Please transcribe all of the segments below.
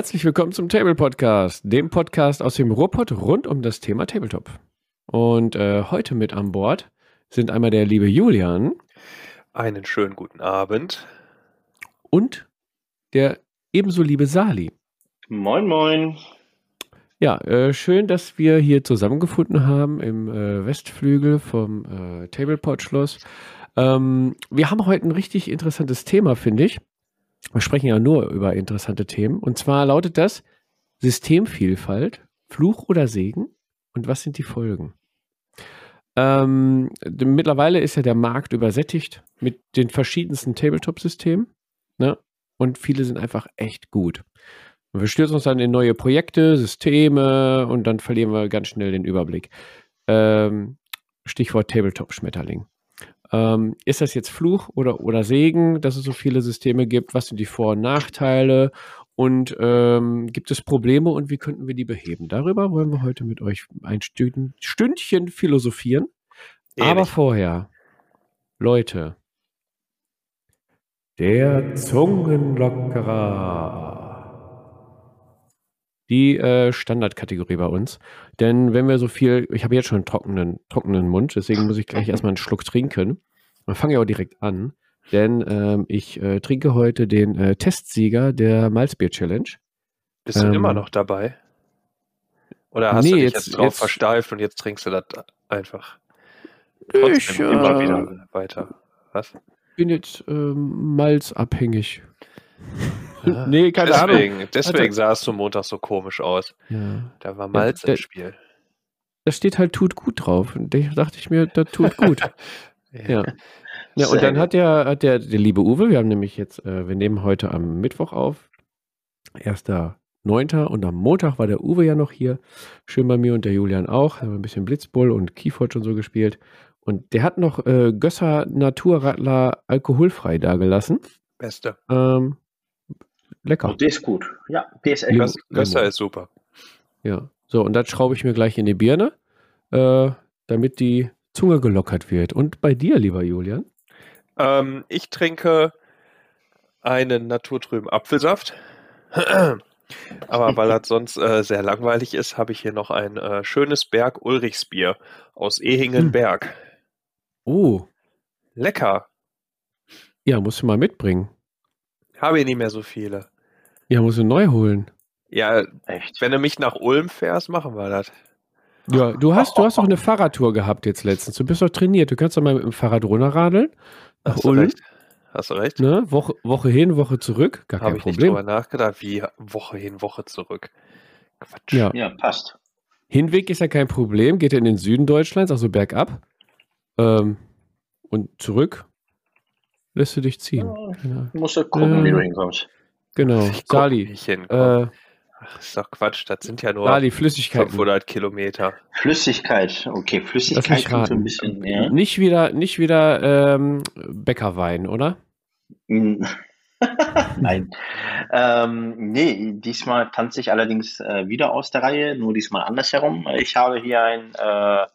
Herzlich willkommen zum Table Podcast, dem Podcast aus dem Ruhrpott rund um das Thema Tabletop. Und äh, heute mit an Bord sind einmal der liebe Julian. Einen schönen guten Abend. Und der ebenso liebe Sali. Moin, moin. Ja, äh, schön, dass wir hier zusammengefunden haben im äh, Westflügel vom äh, Tablepod-Schloss. Ähm, wir haben heute ein richtig interessantes Thema, finde ich. Wir sprechen ja nur über interessante Themen. Und zwar lautet das Systemvielfalt, Fluch oder Segen und was sind die Folgen? Ähm, mittlerweile ist ja der Markt übersättigt mit den verschiedensten Tabletop-Systemen. Ne? Und viele sind einfach echt gut. Und wir stürzen uns dann in neue Projekte, Systeme und dann verlieren wir ganz schnell den Überblick. Ähm, Stichwort Tabletop-Schmetterling. Ähm, ist das jetzt Fluch oder, oder Segen, dass es so viele Systeme gibt? Was sind die Vor- und Nachteile? Und ähm, gibt es Probleme und wie könnten wir die beheben? Darüber wollen wir heute mit euch ein Stündchen philosophieren. Ehrlich? Aber vorher, Leute, der Zungenlockerer die äh, Standardkategorie bei uns. Denn wenn wir so viel, ich habe jetzt schon einen trockenen, trockenen Mund, deswegen muss ich gleich erstmal einen Schluck trinken. Dann fange ich auch direkt an, denn ähm, ich äh, trinke heute den äh, Testsieger der Malzbier Challenge. Bist du ähm, immer noch dabei? Oder hast nee, du dich jetzt, jetzt drauf jetzt, versteift und jetzt trinkst du das einfach? Trotzdem ich, immer äh, wieder weiter. Was? bin jetzt ähm, malzabhängig. Nee, keine deswegen, Ahnung. Deswegen also, sah es zum Montag so komisch aus. Ja. Da war Malz ja, im Spiel. Da steht halt tut gut drauf. Und da dachte ich mir, das tut gut. ja. ja. ja und dann hat der, hat der, der liebe Uwe, wir haben nämlich jetzt, äh, wir nehmen heute am Mittwoch auf, 1.9. und am Montag war der Uwe ja noch hier. Schön bei mir und der Julian auch. Haben ein bisschen Blitzbull und Keyforge und so gespielt. Und der hat noch äh, Gösser Naturradler alkoholfrei dagelassen. Beste. Ähm, lecker. der ist gut. Ja, der ist echt Gösser ist super. Ja, so und das schraube ich mir gleich in die Birne, äh, damit die Zunge gelockert wird. Und bei dir, lieber Julian? Ähm, ich trinke einen naturtrüben Apfelsaft. Aber weil das sonst äh, sehr langweilig ist, habe ich hier noch ein äh, schönes Berg Ulrichsbier aus Ehingenberg. Hm. Oh. Lecker. Ja, musst du mal mitbringen. Habe ich nicht mehr so viele. Ja, musst du neu holen. Ja, echt. Wenn du mich nach Ulm fährst, machen wir das. Ja, du hast, du hast doch eine Fahrradtour gehabt jetzt letztens. Du bist doch trainiert. Du kannst doch mal mit dem Fahrrad runterradeln. Nach hast Ulm. Du recht. Hast du recht. Ne? Woche, Woche hin, Woche zurück. Gar kein Hab Problem. Habe ich nicht drüber nachgedacht, wie Woche hin, Woche zurück. Quatsch. Ja. ja, passt. Hinweg ist ja kein Problem. Geht er in den Süden Deutschlands, also bergab. Ähm, und zurück lässt du dich ziehen. Ja, genau. Musst du gucken, äh, wie du hinkommst. Genau. Ich Sali. Äh, Ach, ist doch Quatsch, das sind ja nur Sali, Flüssigkeit. 500 Kilometer. Flüssigkeit, okay, Flüssigkeit kommt so ein bisschen mehr. Nicht wieder, nicht wieder ähm, Bäckerwein, oder? Nein. ähm, nee, diesmal tanze ich allerdings äh, wieder aus der Reihe, nur diesmal andersherum. Ich habe hier ein äh,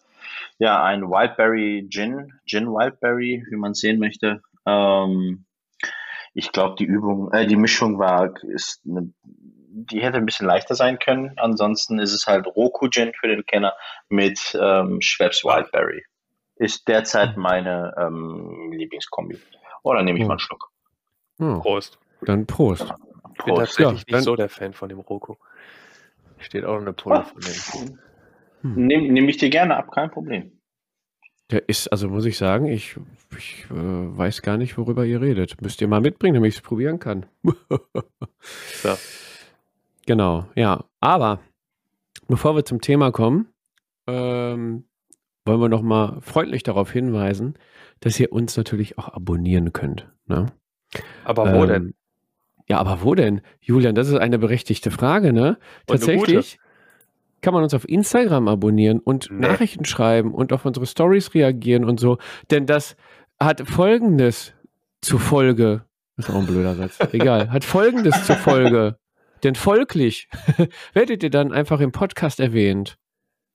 ja, ein Wildberry Gin, Gin Wildberry, wie man sehen möchte. Ähm, ich glaube, die Übung, äh, die Mischung war, ist eine, die hätte ein bisschen leichter sein können. Ansonsten ist es halt Roku Gin für den Kenner mit ähm, Schweppes Wildberry. Ist derzeit meine ähm, Lieblingskombi. Oh, dann nehme ich oh. mal einen Schluck. Oh. Prost. Dann Prost. Ich bin tatsächlich ja, nicht so der Fan von dem Roku. Steht auch eine Pulle oh. von dem. Hm. Nehme nehm ich dir gerne ab, kein Problem. Der ist, also muss ich sagen, ich, ich äh, weiß gar nicht, worüber ihr redet. Müsst ihr mal mitbringen, damit ich es probieren kann. ja. Genau, ja. Aber bevor wir zum Thema kommen, ähm, wollen wir noch mal freundlich darauf hinweisen, dass ihr uns natürlich auch abonnieren könnt. Ne? Aber wo ähm, denn? Ja, aber wo denn? Julian, das ist eine berechtigte Frage, ne? Tatsächlich kann man uns auf Instagram abonnieren und nee. Nachrichten schreiben und auf unsere Stories reagieren und so. Denn das hat Folgendes zur Folge. Das ist auch ein blöder Satz. Egal. Hat Folgendes zur Folge. Denn folglich werdet ihr dann einfach im Podcast erwähnt.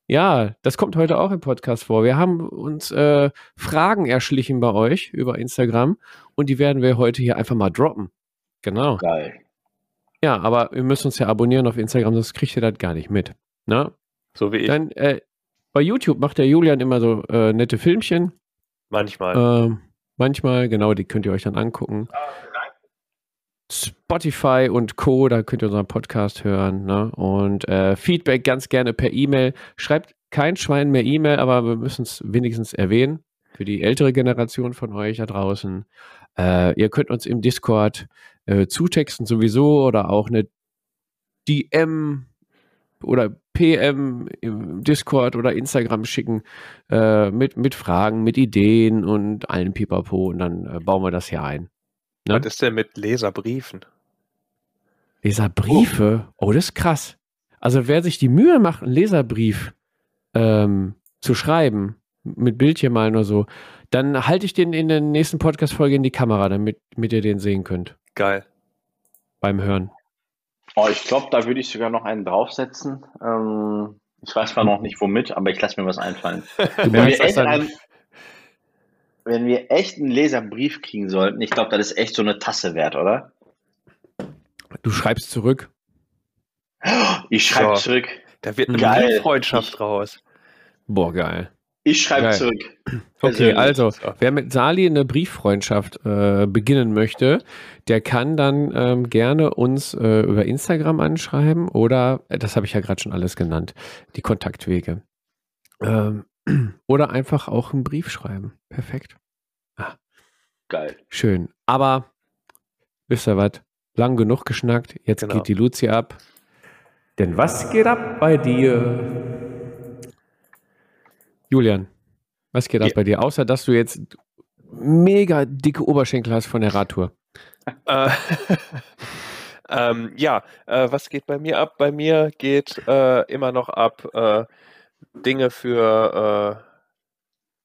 Ja, das kommt heute auch im Podcast vor. Wir haben uns äh, Fragen erschlichen bei euch über Instagram und die werden wir heute hier einfach mal droppen. Genau. Geil. Ja, aber ihr müsst uns ja abonnieren auf Instagram, sonst kriegt ihr das gar nicht mit. Ne? So wie ich. Dann, äh, bei YouTube macht der Julian immer so äh, nette Filmchen. Manchmal. Ähm, manchmal, genau, die könnt ihr euch dann angucken. Spotify und Co., da könnt ihr unseren Podcast hören. Ne? Und äh, Feedback ganz gerne per E-Mail. Schreibt kein Schwein mehr E-Mail, aber wir müssen es wenigstens erwähnen. Für die ältere Generation von euch da draußen. Äh, ihr könnt uns im Discord äh, zutexten sowieso oder auch eine DM oder PM im Discord oder Instagram schicken äh, mit, mit Fragen, mit Ideen und allen Pipapo und dann äh, bauen wir das hier ein. Ne? Was ist denn mit Leserbriefen? Leserbriefe? Oh. das ist krass. Also wer sich die Mühe macht, einen Leserbrief ähm, zu schreiben, mit Bildchen malen oder so, dann halte ich den in der nächsten Podcast-Folge in die Kamera, damit, damit ihr den sehen könnt. Geil. Beim Hören. Oh, ich glaube, da würde ich sogar noch einen draufsetzen. Ähm, ich weiß zwar noch nicht womit, aber ich lasse mir was einfallen. wenn, wir echt einen, wenn wir echt einen Leserbrief kriegen sollten, ich glaube, das ist echt so eine Tasse wert, oder? Du schreibst zurück. Ich schreibe so. zurück. Da wird eine Freundschaft raus. Boah, geil. Ich schreibe zurück. Okay, also, wer mit Sali eine Brieffreundschaft äh, beginnen möchte, der kann dann ähm, gerne uns äh, über Instagram anschreiben oder, äh, das habe ich ja gerade schon alles genannt, die Kontaktwege. Ähm, oder einfach auch einen Brief schreiben. Perfekt. Ah. Geil. Schön. Aber, wisst ihr was? Lang genug geschnackt. Jetzt genau. geht die Luzi ab. Denn was geht ab bei dir? Julian, was geht ab bei dir? Außer, dass du jetzt mega dicke Oberschenkel hast von der Radtour. Äh, ähm, ja, äh, was geht bei mir ab? Bei mir geht äh, immer noch ab äh, Dinge für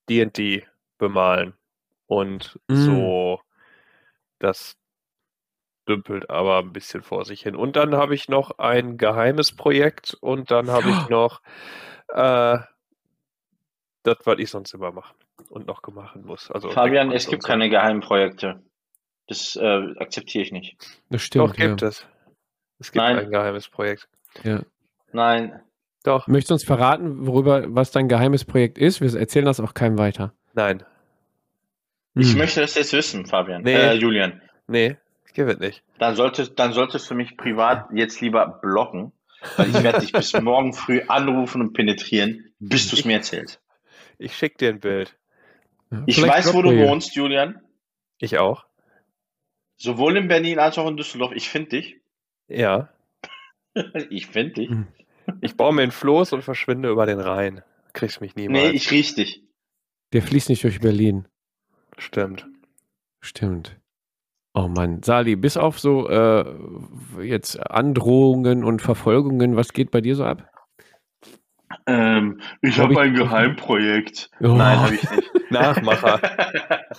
D&D äh, bemalen und mm. so das dümpelt aber ein bisschen vor sich hin. Und dann habe ich noch ein geheimes Projekt und dann habe ich noch das, was ich sonst immer machen und noch gemacht muss. Also Fabian, es gibt so. keine geheimen Projekte. Das äh, akzeptiere ich nicht. Das stimmt. Doch, gibt ja. es. Es gibt Nein. ein geheimes Projekt. Ja. Nein. Doch. Möchtest du uns verraten, worüber, was dein geheimes Projekt ist? Wir erzählen das auch keinem weiter. Nein. Ich hm. möchte das jetzt wissen, Fabian. Nee. Äh, Julian. Nee, ich gebe es nicht. Dann solltest, dann solltest du mich privat jetzt lieber blocken, weil ich werde dich bis morgen früh anrufen und penetrieren, bis du es mir erzählst. Ich schicke dir ein Bild. Ich weiß, wo du hier. wohnst, Julian. Ich auch. Sowohl in Berlin als auch in Düsseldorf. Ich finde dich. Ja. ich finde dich. Hm. Ich baue mir ein Floß und verschwinde über den Rhein. Kriegst mich niemals. Nee, ich riech dich. Der fließt nicht durch Berlin. Stimmt. Stimmt. Oh Mann, Sali, bis auf so äh, jetzt Androhungen und Verfolgungen, was geht bei dir so ab? Ähm, ich habe hab ein Geheimprojekt. Oh. Nein, habe ich nicht. Nachmacher.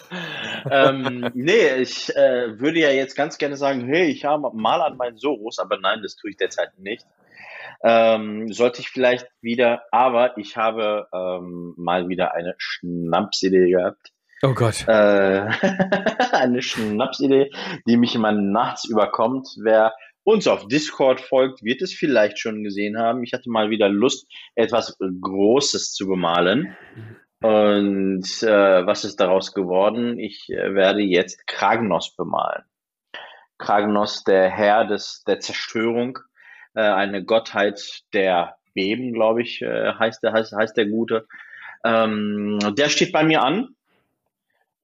ähm, nee, ich äh, würde ja jetzt ganz gerne sagen, hey, ich habe mal an meinen Soros, aber nein, das tue ich derzeit nicht. Ähm, sollte ich vielleicht wieder, aber ich habe ähm, mal wieder eine Schnapsidee gehabt. Oh Gott. Äh, eine Schnapsidee, die mich immer nachts überkommt. Wer uns auf Discord folgt, wird es vielleicht schon gesehen haben. Ich hatte mal wieder Lust, etwas Großes zu bemalen. Und äh, was ist daraus geworden? Ich äh, werde jetzt Kragnos bemalen. Kragnos, der Herr des, der Zerstörung, äh, eine Gottheit der Beben, glaube ich, äh, heißt, der, heißt, heißt der Gute. Ähm, der steht bei mir an.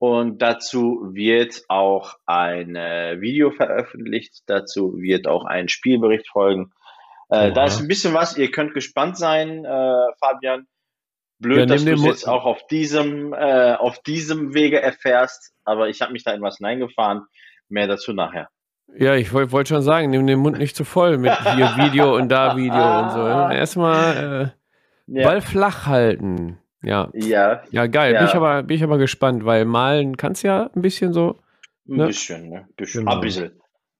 Und dazu wird auch ein äh, Video veröffentlicht. Dazu wird auch ein Spielbericht folgen. Äh, da ist ein bisschen was. Ihr könnt gespannt sein, äh, Fabian. Blöd, ja, dass du es jetzt auch auf diesem, äh, auf diesem Wege erfährst. Aber ich habe mich da in was hineingefahren. Mehr dazu nachher. Ja, ich wollte wollt schon sagen, nimm den Mund nicht zu voll mit hier Video und da Video und so. Erstmal äh, ja. Ball flach halten. Ja. Ja. Ja, geil. Ja. Bin, ich aber, bin ich aber gespannt, weil malen kannst ja ein bisschen so. Ne? Ein bisschen, ne? Bisschen. Genau. Ein bisschen.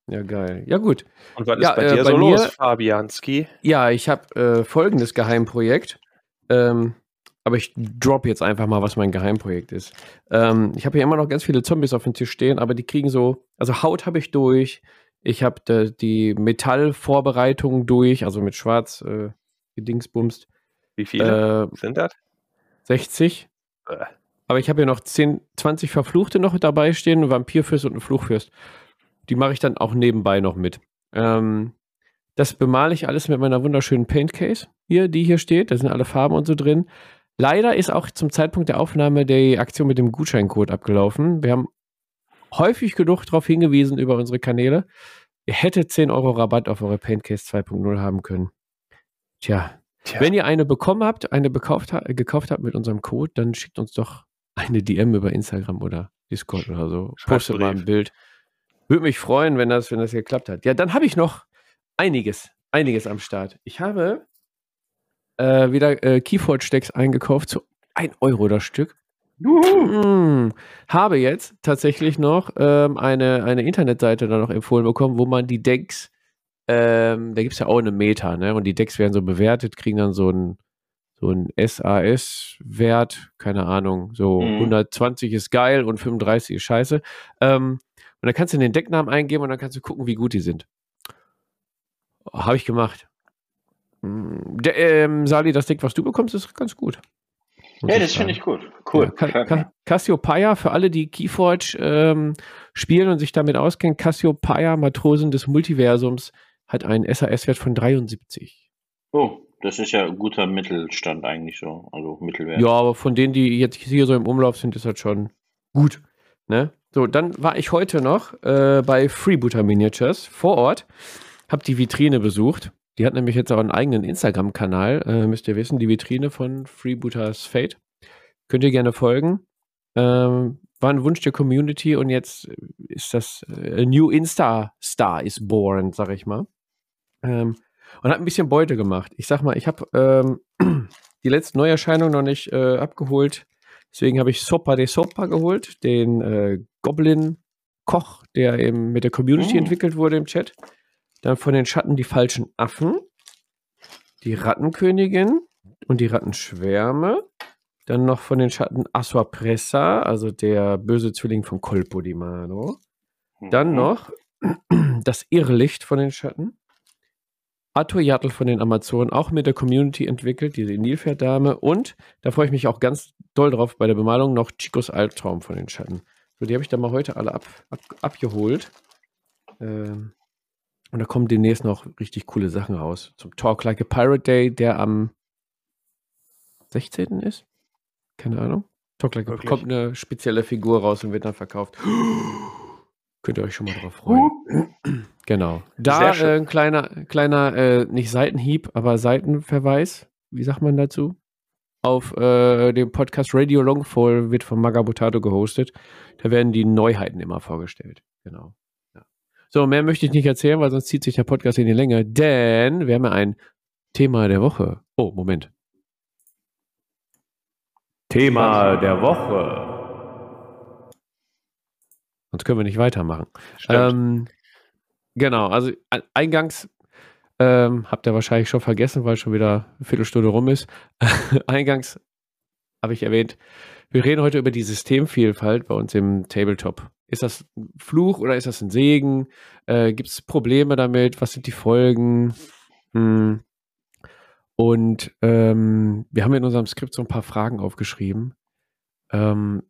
Ja, geil. Ja, gut. Und was ja, ist bei äh, dir bei so mir, los, Fabianski? Ja, ich habe äh, folgendes Geheimprojekt. Ähm, aber ich drop jetzt einfach mal, was mein Geheimprojekt ist. Ähm, ich habe hier immer noch ganz viele Zombies auf dem Tisch stehen, aber die kriegen so, also Haut habe ich durch, Ich habe die Metallvorbereitung durch, also mit Schwarz äh, gedingsbumst. Wie viele äh, sind das? 60. Äh. Aber ich habe hier noch 10, 20 Verfluchte noch dabei stehen, ein Vampirfürst und ein Fluchfürst. Die mache ich dann auch nebenbei noch mit. Ähm, das bemale ich alles mit meiner wunderschönen Paintcase hier, die hier steht. Da sind alle Farben und so drin. Leider ist auch zum Zeitpunkt der Aufnahme die Aktion mit dem Gutscheincode abgelaufen. Wir haben häufig genug darauf hingewiesen über unsere Kanäle. Ihr hättet 10 Euro Rabatt auf eure Paintcase 2.0 haben können. Tja, Tja. wenn ihr eine bekommen habt, eine gekauft, gekauft habt mit unserem Code, dann schickt uns doch eine DM über Instagram oder Discord oder so. Postet mal ein Bild. Würde mich freuen, wenn das, wenn das geklappt hat. Ja, dann habe ich noch einiges, einiges am Start. Ich habe äh, wieder äh, Keyforge-Decks eingekauft zu 1 Euro das Stück. Hm, habe jetzt tatsächlich noch ähm, eine, eine Internetseite da noch empfohlen bekommen, wo man die Decks, ähm, da gibt es ja auch eine Meta, ne? Und die Decks werden so bewertet, kriegen dann so ein so ein SAS-Wert, keine Ahnung, so mhm. 120 ist geil und 35 ist scheiße. Ähm, und dann kannst du den Decknamen eingeben und dann kannst du gucken, wie gut die sind. Habe ich gemacht. Hm, der, ähm, Sali, das Deck, was du bekommst, ist ganz gut. Ja, das finde ich gut. Cool. Ja, Cassiopeia, für alle, die Keyforge ähm, spielen und sich damit auskennen, Cassiopeia, Matrosen des Multiversums, hat einen SAS-Wert von 73. Oh, das ist ja ein guter Mittelstand eigentlich so, also Mittelwert. Ja, aber von denen, die jetzt hier so im Umlauf sind, ist das schon gut. Ne? So, dann war ich heute noch äh, bei Freebooter Miniatures vor Ort, habe die Vitrine besucht. Die hat nämlich jetzt auch einen eigenen Instagram-Kanal, äh, müsst ihr wissen, die Vitrine von Freebooters Fate. Könnt ihr gerne folgen. Ähm, war ein Wunsch der Community und jetzt ist das äh, New Insta-Star is born, sag ich mal. Ähm, und hat ein bisschen Beute gemacht. Ich sag mal, ich habe ähm, die letzte Neuerscheinung noch nicht äh, abgeholt. Deswegen habe ich Sopa de Sopa geholt, den äh, Goblin-Koch, der eben mit der Community oh. entwickelt wurde im Chat. Dann von den Schatten die falschen Affen, die Rattenkönigin und die Rattenschwärme. Dann noch von den Schatten Asua Pressa, also der böse Zwilling von Colpo di Mano. Dann mhm. noch das Irrlicht von den Schatten. Atoyatl von den Amazonen, auch mit der Community entwickelt, diese Nilpferddame. Und da freue ich mich auch ganz doll drauf bei der Bemalung noch Chicos Albtraum von den Schatten. So, die habe ich dann mal heute alle ab, ab, abgeholt. Ähm, und da kommen demnächst noch richtig coole Sachen raus. Zum Talk Like a Pirate Day, der am 16. ist. Keine Ahnung. Talk Like a kommt eine spezielle Figur raus und wird dann verkauft. Könnt ihr euch schon mal drauf freuen. genau. Da äh, ein kleiner, kleiner äh, nicht Seitenhieb, aber Seitenverweis. Wie sagt man dazu? Auf äh, dem Podcast Radio Longfall wird von Magabotato gehostet. Da werden die Neuheiten immer vorgestellt. Genau. Ja. So, mehr möchte ich nicht erzählen, weil sonst zieht sich der Podcast in die Länge. Denn wir haben ja ein Thema der Woche. Oh, Moment. Thema der Woche. Sonst können wir nicht weitermachen. Ähm, genau, also eingangs ähm, habt ihr wahrscheinlich schon vergessen, weil schon wieder eine Viertelstunde rum ist. eingangs habe ich erwähnt, wir reden heute über die Systemvielfalt bei uns im Tabletop. Ist das ein Fluch oder ist das ein Segen? Äh, Gibt es Probleme damit? Was sind die Folgen? Hm. Und ähm, wir haben in unserem Skript so ein paar Fragen aufgeschrieben. Ähm,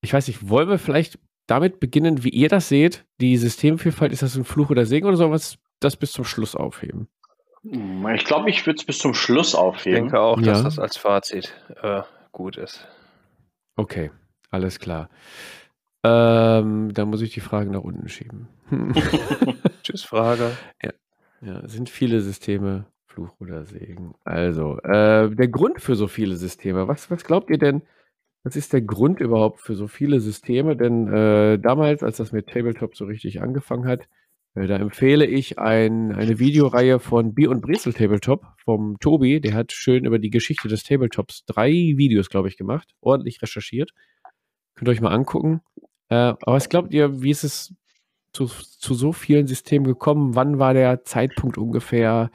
ich weiß nicht, wollen wir vielleicht damit beginnen, wie ihr das seht? Die Systemvielfalt, ist das ein Fluch oder Segen oder sollen wir das bis zum Schluss aufheben? Ich glaube, ich würde es bis zum Schluss aufheben. Ich denke auch, dass ja. das als Fazit äh, gut ist. Okay, alles klar. Ähm, dann muss ich die Frage nach unten schieben. Tschüss, Frage. Ja. ja, sind viele Systeme Fluch oder Segen? Also, äh, der Grund für so viele Systeme, was, was glaubt ihr denn, was ist der Grund überhaupt für so viele Systeme? Denn äh, damals, als das mit Tabletop so richtig angefangen hat, äh, da empfehle ich ein, eine Videoreihe von Bier und Brezel Tabletop vom Tobi. Der hat schön über die Geschichte des Tabletops drei Videos, glaube ich, gemacht. Ordentlich recherchiert. Könnt ihr euch mal angucken. Äh, aber was glaubt ihr, wie ist es zu, zu so vielen Systemen gekommen? Wann war der Zeitpunkt ungefähr?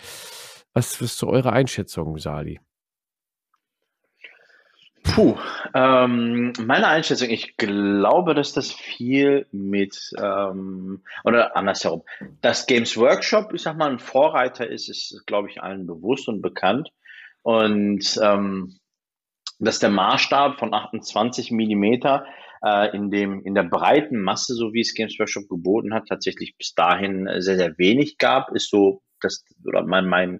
Was ist so eure Einschätzung, Sali? Puh, ähm, meine Einschätzung, ich glaube, dass das viel mit, ähm, oder andersherum, dass Games Workshop, ich sag mal, ein Vorreiter ist, ist, glaube ich, allen bewusst und bekannt. Und ähm, dass der Maßstab von 28 Millimeter äh, in, dem, in der breiten Masse, so wie es Games Workshop geboten hat, tatsächlich bis dahin sehr, sehr wenig gab, ist so das, oder mein, mein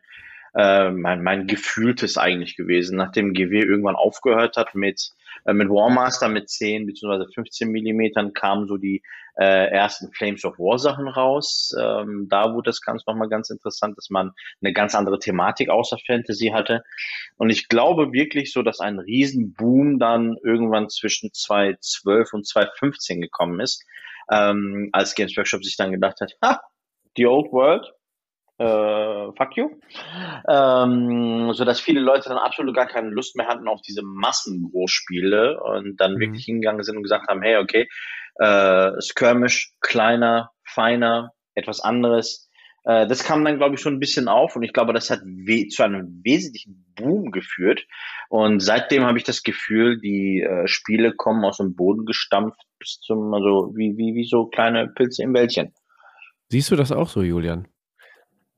äh, mein, mein gefühltes eigentlich gewesen. Nachdem GW irgendwann aufgehört hat mit, äh, mit Warmaster mit 10 bzw. 15 Millimetern kamen so die äh, ersten Flames of War Sachen raus. Ähm, da wurde das Ganze nochmal ganz interessant, dass man eine ganz andere Thematik außer Fantasy hatte. Und ich glaube wirklich so, dass ein Riesenboom dann irgendwann zwischen 2012 und 2015 gekommen ist, ähm, als Games Workshop sich dann gedacht hat, ha, die Old World, äh, fuck you. Ähm, so dass viele Leute dann absolut gar keine Lust mehr hatten auf diese Massengroßspiele und dann mhm. wirklich hingegangen sind und gesagt haben, hey, okay, äh, Skirmish, kleiner, feiner, etwas anderes. Äh, das kam dann, glaube ich, schon ein bisschen auf und ich glaube, das hat zu einem wesentlichen Boom geführt. Und seitdem habe ich das Gefühl, die äh, Spiele kommen aus dem Boden gestampft bis zum, also wie, wie, wie so kleine Pilze im Wäldchen. Siehst du das auch so, Julian?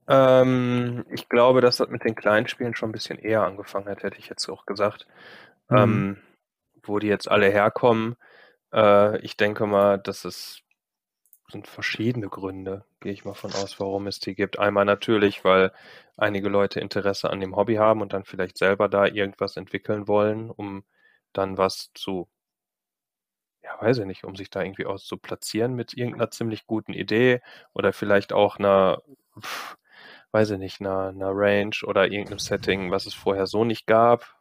Ähm, ich glaube, dass das mit den kleinen Spielen schon ein bisschen eher angefangen hat, hätte ich jetzt auch gesagt. Mhm. Ähm, wo die jetzt alle herkommen. Äh, ich denke mal, dass es sind verschiedene Gründe, gehe ich mal von aus, warum es die gibt. Einmal natürlich, weil einige Leute Interesse an dem Hobby haben und dann vielleicht selber da irgendwas entwickeln wollen, um dann was zu, ja, weiß ich nicht, um sich da irgendwie auszuplatzieren mit irgendeiner ziemlich guten Idee oder vielleicht auch einer, pff, weiß ich nicht, einer, einer Range oder irgendeinem Setting, was es vorher so nicht gab,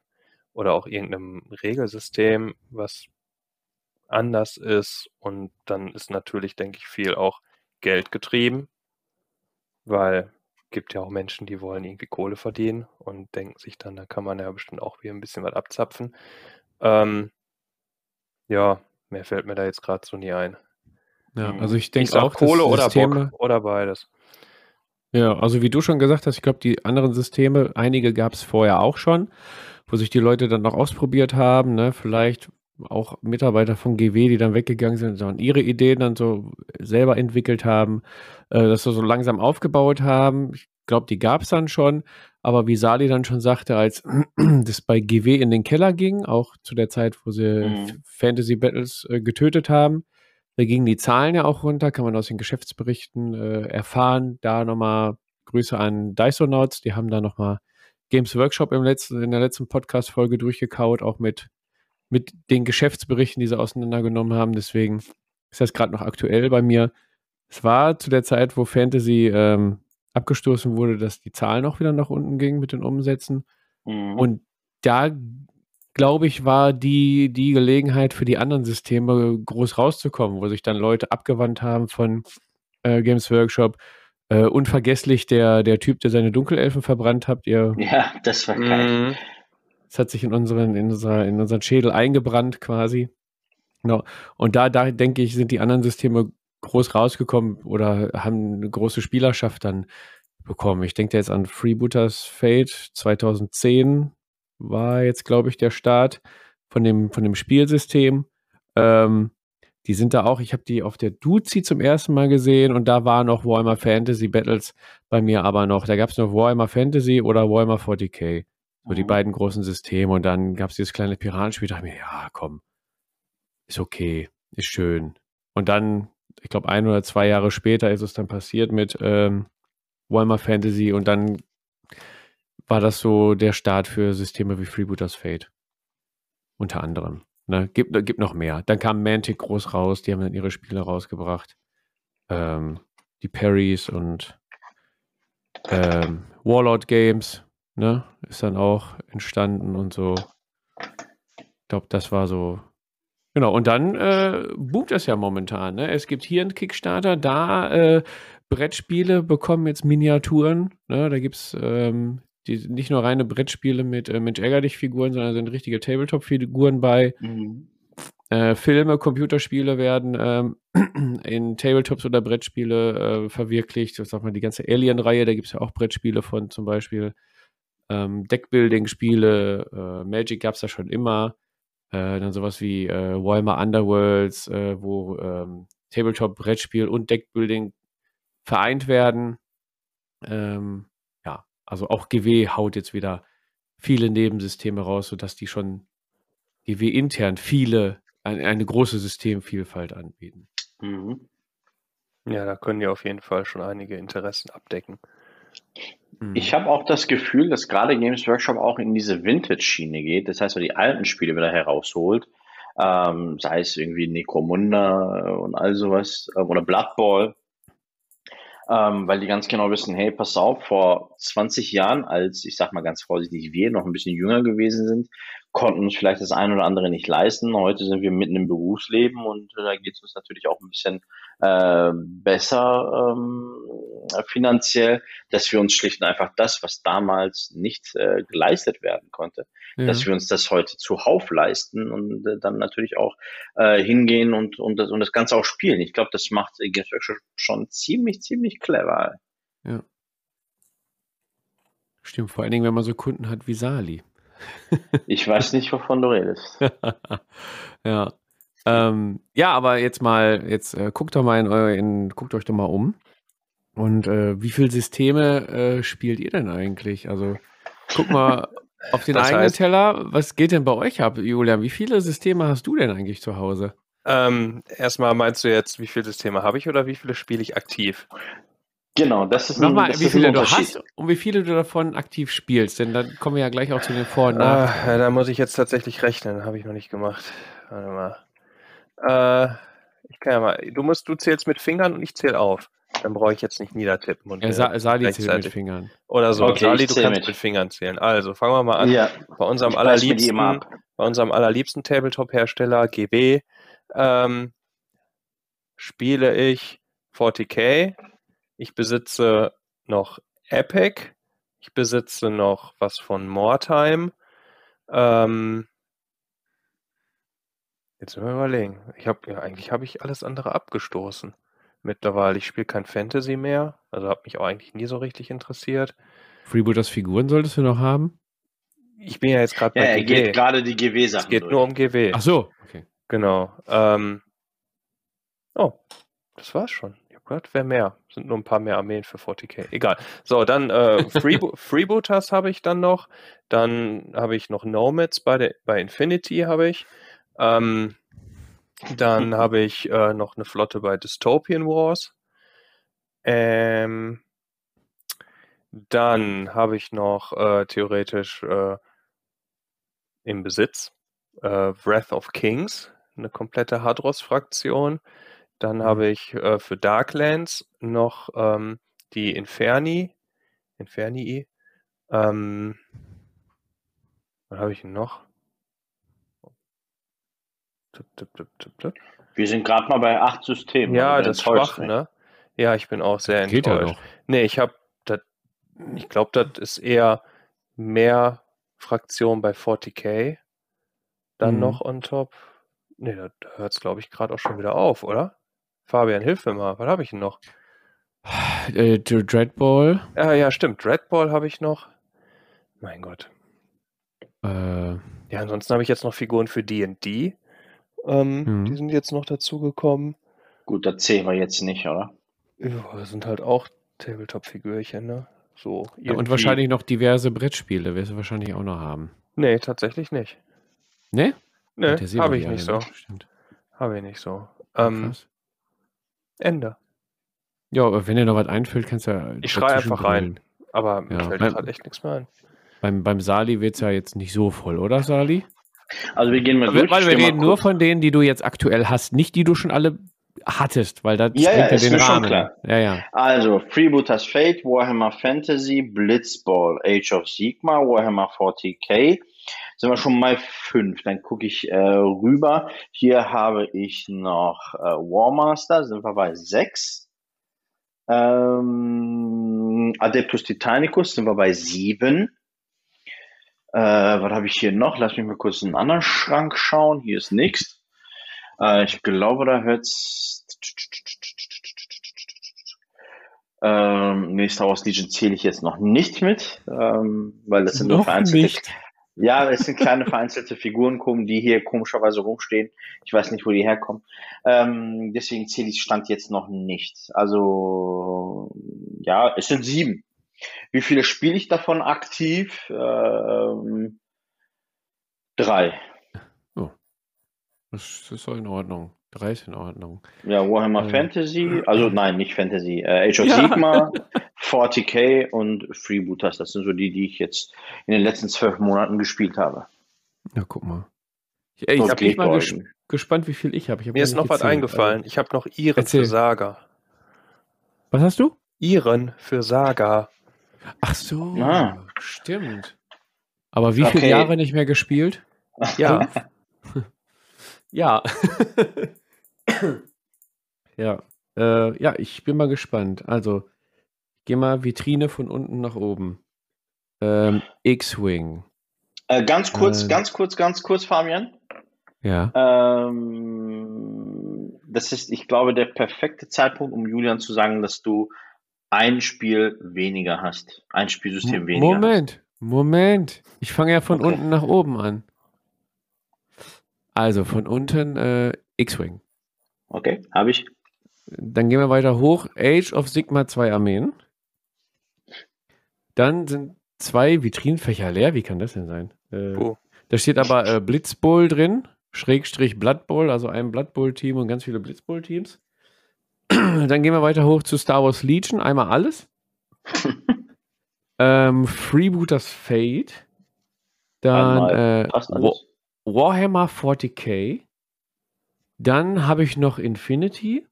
oder auch irgendeinem Regelsystem, was anders ist. Und dann ist natürlich, denke ich, viel auch Geld getrieben, weil gibt ja auch Menschen, die wollen irgendwie Kohle verdienen und denken sich dann, da kann man ja bestimmt auch wieder ein bisschen was abzapfen. Ähm, ja, mehr fällt mir da jetzt gerade so nie ein. Ja, hm, also ich denke auch Kohle oder Bock oder beides. Ja, also wie du schon gesagt hast, ich glaube, die anderen Systeme, einige gab es vorher auch schon, wo sich die Leute dann noch ausprobiert haben, ne? Vielleicht auch Mitarbeiter von GW, die dann weggegangen sind und ihre Ideen dann so selber entwickelt haben, äh, das so langsam aufgebaut haben. Ich glaube, die gab es dann schon, aber wie Sali dann schon sagte, als das bei GW in den Keller ging, auch zu der Zeit, wo sie mhm. Fantasy Battles äh, getötet haben, da gingen die Zahlen ja auch runter, kann man aus den Geschäftsberichten äh, erfahren. Da nochmal Grüße an Dysonauts, die haben da nochmal Games Workshop im letzten, in der letzten Podcast-Folge durchgekaut, auch mit, mit den Geschäftsberichten, die sie auseinandergenommen haben. Deswegen ist das gerade noch aktuell bei mir. Es war zu der Zeit, wo Fantasy ähm, abgestoßen wurde, dass die Zahlen auch wieder nach unten gingen mit den Umsätzen. Mhm. Und da glaube ich, war die, die Gelegenheit für die anderen Systeme groß rauszukommen, wo sich dann Leute abgewandt haben von äh, Games Workshop. Äh, unvergesslich der, der Typ, der seine Dunkelelfen verbrannt hat. Ihr, ja, das war geil. Mhm. Das hat sich in unseren, in, unserer, in unseren Schädel eingebrannt quasi. Genau. Und da, da denke ich, sind die anderen Systeme groß rausgekommen oder haben eine große Spielerschaft dann bekommen. Ich denke jetzt an Freebooters Fate 2010, war jetzt, glaube ich, der Start von dem, von dem Spielsystem. Ähm, die sind da auch, ich habe die auf der Duzi zum ersten Mal gesehen und da war noch Warhammer Fantasy Battles bei mir aber noch. Da gab es noch Warhammer Fantasy oder Warhammer 40k. So mhm. die beiden großen Systeme und dann gab es dieses kleine Piratenspiel. Da dachte ich mir, ja, komm, ist okay, ist schön. Und dann, ich glaube, ein oder zwei Jahre später ist es dann passiert mit ähm, Warhammer Fantasy und dann war das so der Start für Systeme wie Freebooters Fate. Unter anderem. Ne? Gibt, gibt noch mehr. Dann kam Mantic groß raus, die haben dann ihre Spiele rausgebracht. Ähm, die Parries und ähm, Warlord Games, ne? Ist dann auch entstanden und so. Ich glaube, das war so. Genau, und dann äh, boomt es ja momentan. Ne? Es gibt hier einen Kickstarter, da äh, Brettspiele bekommen jetzt Miniaturen. Ne? Da gibt es ähm, die nicht nur reine Brettspiele mit äh, Mensch ärger dich Figuren, sondern sind richtige Tabletop-Figuren bei. Mhm. Äh, Filme, Computerspiele werden ähm, in Tabletops oder Brettspiele äh, verwirklicht. Ich sag mal, die ganze Alien-Reihe, da gibt es ja auch Brettspiele von zum Beispiel. Ähm, Deckbuilding-Spiele, äh, Magic gab es da schon immer. Äh, dann sowas wie äh, Warhammer Underworlds, äh, wo ähm, Tabletop, Brettspiel und Deckbuilding vereint werden. Ähm, also auch GW haut jetzt wieder viele Nebensysteme raus, sodass die schon GW intern viele, eine, eine große Systemvielfalt anbieten. Mhm. Ja, da können die auf jeden Fall schon einige Interessen abdecken. Mhm. Ich habe auch das Gefühl, dass gerade Games Workshop auch in diese Vintage-Schiene geht. Das heißt, die alten Spiele wieder herausholt. Ähm, sei es irgendwie Necromunda und all sowas äh, oder Blood Bowl ähm, weil die ganz genau wissen, hey, pass auf, vor 20 Jahren, als ich sag mal ganz vorsichtig, wir noch ein bisschen jünger gewesen sind, konnten uns vielleicht das ein oder andere nicht leisten. Heute sind wir mitten im Berufsleben und äh, da geht es uns natürlich auch ein bisschen äh, besser ähm, finanziell, dass wir uns schlicht und einfach das, was damals nicht äh, geleistet werden konnte, ja. dass wir uns das heute zuhauf leisten und äh, dann natürlich auch äh, hingehen und, und, das, und das Ganze auch spielen. Ich glaube, das macht Games Workshop schon ziemlich, ziemlich clever. Ja. Stimmt, vor allen Dingen, wenn man so Kunden hat wie Sali. Ich weiß nicht, wovon du redest. ja. Ähm, ja, aber jetzt mal, jetzt äh, guckt doch mal in eure, in, guckt euch doch mal um. Und äh, wie viele Systeme äh, spielt ihr denn eigentlich? Also guck mal auf den das eigenen heißt, Teller. Was geht denn bei euch ab, Julian? Wie viele Systeme hast du denn eigentlich zu Hause? Ähm, erstmal meinst du jetzt, wie viele Systeme habe ich oder wie viele spiele ich aktiv? Genau, das ist Nochmal, ein, wie viele du hast und wie viele du davon aktiv spielst, denn dann kommen wir ja gleich auch zu den Vor- und Nach. Ah, da muss ich jetzt tatsächlich rechnen, habe ich noch nicht gemacht. Warte mal. Äh, ich kann ja mal, du musst, du zählst mit Fingern und ich zähle auf. Dann brauche ich jetzt nicht niedertippen. Und, ja, Sa Sali zählt mit Fingern. Oder so. Okay, Sali, du kannst mit. mit. Fingern zählen. Also, fangen wir mal an. Ja. Bei unserem allerliebsten, bei unserem allerliebsten Tabletop-Hersteller GB ähm, spiele ich 40k ich besitze noch Epic. Ich besitze noch was von Moretime. Ähm, jetzt müssen wir überlegen. Ich habe ja eigentlich habe ich alles andere abgestoßen. Mittlerweile, ich spiele kein Fantasy mehr, also habe mich auch eigentlich nie so richtig interessiert. Freebooters Figuren solltest du noch haben? Ich bin ja jetzt gerade ja, bei er GW. geht gerade die GW-Sachen. Es geht durch. nur um GW. Ach so, okay. Genau. Ähm, oh, das war's schon gehört, wäre mehr. Sind nur ein paar mehr Armeen für 40k. Egal. So, dann äh, Freebo Freebooters habe ich dann noch. Dann habe ich noch Nomads bei, der, bei Infinity habe ich. Ähm, dann habe ich äh, noch eine Flotte bei Dystopian Wars. Ähm, dann habe ich noch äh, theoretisch äh, im Besitz äh, Wrath of Kings, eine komplette Hadros-Fraktion. Dann mhm. habe ich äh, für Darklands noch ähm, die Inferni. Infernii. Ähm, was habe ich noch? Wir sind gerade mal bei acht Systemen. Ja, also das ist schwach, ne? Ja, ich bin auch sehr Geht enttäuscht. Ja nee, ich habe, ich glaube, das ist eher mehr Fraktion bei 40k. Dann mhm. noch on top. Nee, da hört es, glaube ich, gerade auch schon wieder auf, oder? Fabian, hilf mir mal. Was habe ich denn noch? Äh, Dreadball. Ja, ja, stimmt. Dreadball habe ich noch. Mein Gott. Äh, ja, ansonsten habe ich jetzt noch Figuren für D&D. Ähm, mhm. Die sind jetzt noch dazugekommen. Gut, das zählen wir jetzt nicht, oder? Ja, das sind halt auch Tabletop-Figürchen, ne? So. Ja, und wahrscheinlich noch diverse Brettspiele, wirst du wahrscheinlich auch noch haben. Nee, tatsächlich nicht. Nee? Nee, habe ich nicht so. Habe ich nicht so. Ähm, Ende. Ja, aber wenn dir noch was einfällt, kannst du ja. Ich schreie einfach rein. Aber mir ja. fällt gerade echt nichts mehr ein. Beim, beim Sali wird es ja jetzt nicht so voll, oder Sali? Also wir gehen mal durch. Weil wir reden nur von denen, die du jetzt aktuell hast, nicht die du schon alle hattest, weil das ja, ja, ist den Rahmen. Schon klar. Ja, ja. Also Freebooters Fate, Warhammer Fantasy, Blitzball, Age of Sigma, Warhammer 40k, sind wir schon mal fünf. Dann gucke ich äh, rüber. Hier habe ich noch äh, Warmaster, sind wir bei sechs. Ähm, Adeptus Titanicus sind wir bei sieben. Äh, was habe ich hier noch? Lass mich mal kurz in einen anderen Schrank schauen. Hier ist nichts. Äh, ich glaube, da hört's. Ähm, nee, Star Wars Legion zähle ich jetzt noch nicht mit, ähm, weil das sind noch nur vereinzelte, Ja, es sind kleine vereinzelte Figuren kommen, die hier komischerweise rumstehen. Ich weiß nicht, wo die herkommen. Ähm, deswegen zähle ich Stand jetzt noch nicht. Also ja, es sind sieben. Wie viele spiele ich davon aktiv? Ähm, drei. Oh. Das ist doch in Ordnung. Drei ist in Ordnung. Ja, Warhammer Ähm. Fantasy, also nein, nicht Fantasy, äh, Age of Ja. Sigma, 40k und Freebooters. Das sind so die, die ich jetzt in den letzten zwölf Monaten gespielt habe. Na, guck mal. Ich, ey, ich hab mich mal ges gespannt, wie viel ich habe. Mir ist noch was eingefallen. Ich habe noch Iren Erzähl. für Saga. Was hast du? Iren für Saga. Ach so, Ah. stimmt. Aber wie viele Okay. Jahre nicht mehr gespielt? Ja, Ja. ja. Äh, ja, ich bin mal gespannt. Also, gehe mal Vitrine von unten nach oben. Ähm, X-Wing. Äh, ganz kurz, Ähm. ganz kurz, ganz kurz, Fabian. Ja. Ähm, das ist, ich glaube, der perfekte Zeitpunkt, um Julian zu sagen, dass du ein Spiel weniger hast. Ein Spielsystem weniger. Moment, Moment. Ich fange ja von Okay. unten nach oben an. Also von unten äh, X-Wing. Okay, habe ich. Dann gehen wir weiter hoch. Age of Sigma 2 Armeen. Dann sind zwei Vitrinenfächer leer. Wie kann das denn sein? Äh, Wo? da steht aber äh, Blitzbowl drin. Schrägstrich Blood Bowl, also ein Blood Bowl Team und ganz viele Blitzbowl Teams. Dann gehen wir weiter hoch zu Star Wars Legion. Einmal alles. ähm, Freebooters Fate. Dann äh, Passt Wa- alles. Warhammer 40k. Dann habe ich noch Infinity.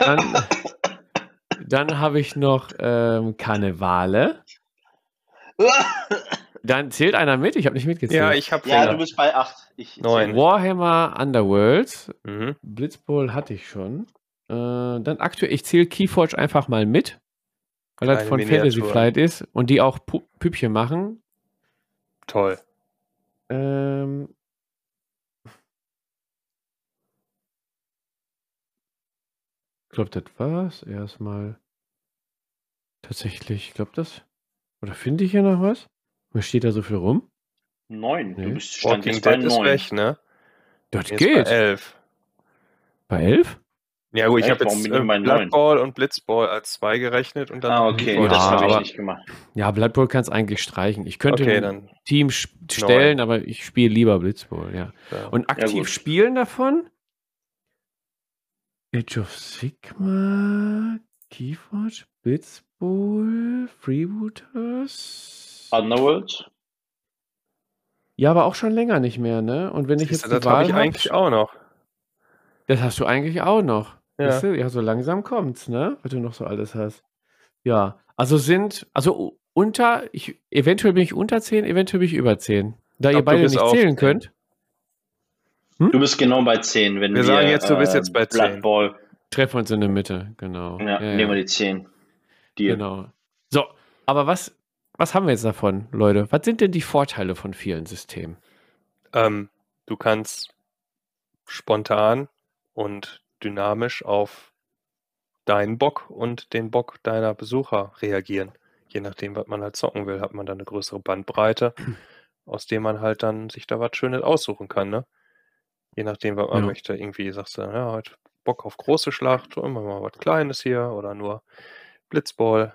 Dann, dann habe ich noch ähm, Karnevale. Dann zählt einer mit. Ich habe nicht mitgezählt. ja, ich habe ja, du bist bei acht. Ich, Neun. Warhammer Underworlds. Mhm. Blitzbowl hatte ich schon. Äh, dann aktuell, ich zähle Keyforge einfach mal mit. Weil das Kleine von Miniaturen. Fantasy Flight ist und die auch Pu Püppchen machen. Toll. Ähm, ich glaube, das war's erstmal. Tatsächlich, ich glaube das. Oder finde ich hier noch was? Was steht da so viel rum? Neun. Nee. Du bist stand Walking jetzt bei Dead ist neun. weg, ne? Das Jetzt geht. bei elf. Bei 11? Ja gut, ich habe jetzt äh, Blood? Ball und Blitzball als zwei gerechnet und dann Ah, okay, Keyforge das Ja, habe ich aber- nicht gemacht. Ja, Blood Bowl kannst eigentlich streichen. Ich könnte Okay, ein dann. Team stellen, aber ich spiele lieber Blitzball, ja. Ja. Und aktiv gut. spielen davon? Age of Sigma, Keyforge, Blitzball, Freebooters. Underworld? Ja, aber auch schon länger nicht mehr, ne? Und wenn ich Siehst jetzt du, das habe Wahl ich hab, eigentlich auch noch. das hast du eigentlich auch noch. Ja. Siehst du? ja, so langsam kommt's, ne? Was du noch so alles hast. Ja, also sind, also unter, ich, eventuell bin ich unter 10, eventuell bin ich über 10. Da ihr glaub, du beide nicht zählen 10. könnt, Du bist genau bei zehn. Wenn Wir wir, sagen jetzt, du bist jetzt bei Blood 10. Ball. treffen wir uns in der Mitte, genau. Ja, Ja, nehmen wir die zehn. Deal. genau. So, aber was, was haben wir jetzt davon, Leute? Was sind denn die Vorteile von vielen Systemen? Ähm, du kannst spontan und dynamisch auf deinen Bock und den Bock deiner Besucher reagieren. Je nachdem, was man halt zocken will, hat man dann eine größere Bandbreite, aus dem man halt dann sich da was Schönes aussuchen kann, ne? Je nachdem, was man Ja. möchte. Irgendwie sagst du, ja, heute Bock auf große Schlacht, immer mal was Kleines hier oder nur Blitzball.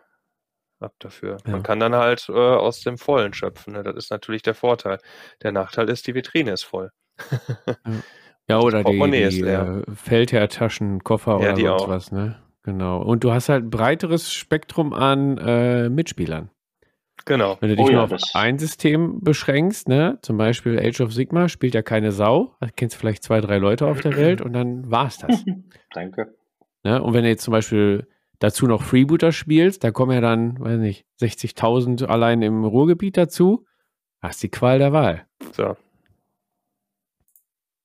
Ab dafür. Ja. Man kann dann halt äh, aus dem Vollen schöpfen. Ne? Das ist natürlich der Vorteil. Der Nachteil ist, die Vitrine ist voll. Ja, oder die, die äh, Feldherrtaschen, Koffer Ja, oder sonst auch. was, ne? Genau. Und du hast halt ein breiteres Spektrum an äh, Mitspielern. Genau. Wenn du dich Oh nur ja, auf ein System beschränkst, ne, zum Beispiel Age of Sigma, spielt ja keine Sau, da kennst du vielleicht zwei, drei Leute auf der Welt und dann war's das. Danke. ne? Und wenn du jetzt zum Beispiel dazu noch Freebooter spielst, da kommen ja dann, weiß nicht, 60.000 allein im Ruhrgebiet dazu, hast die Qual der Wahl. So,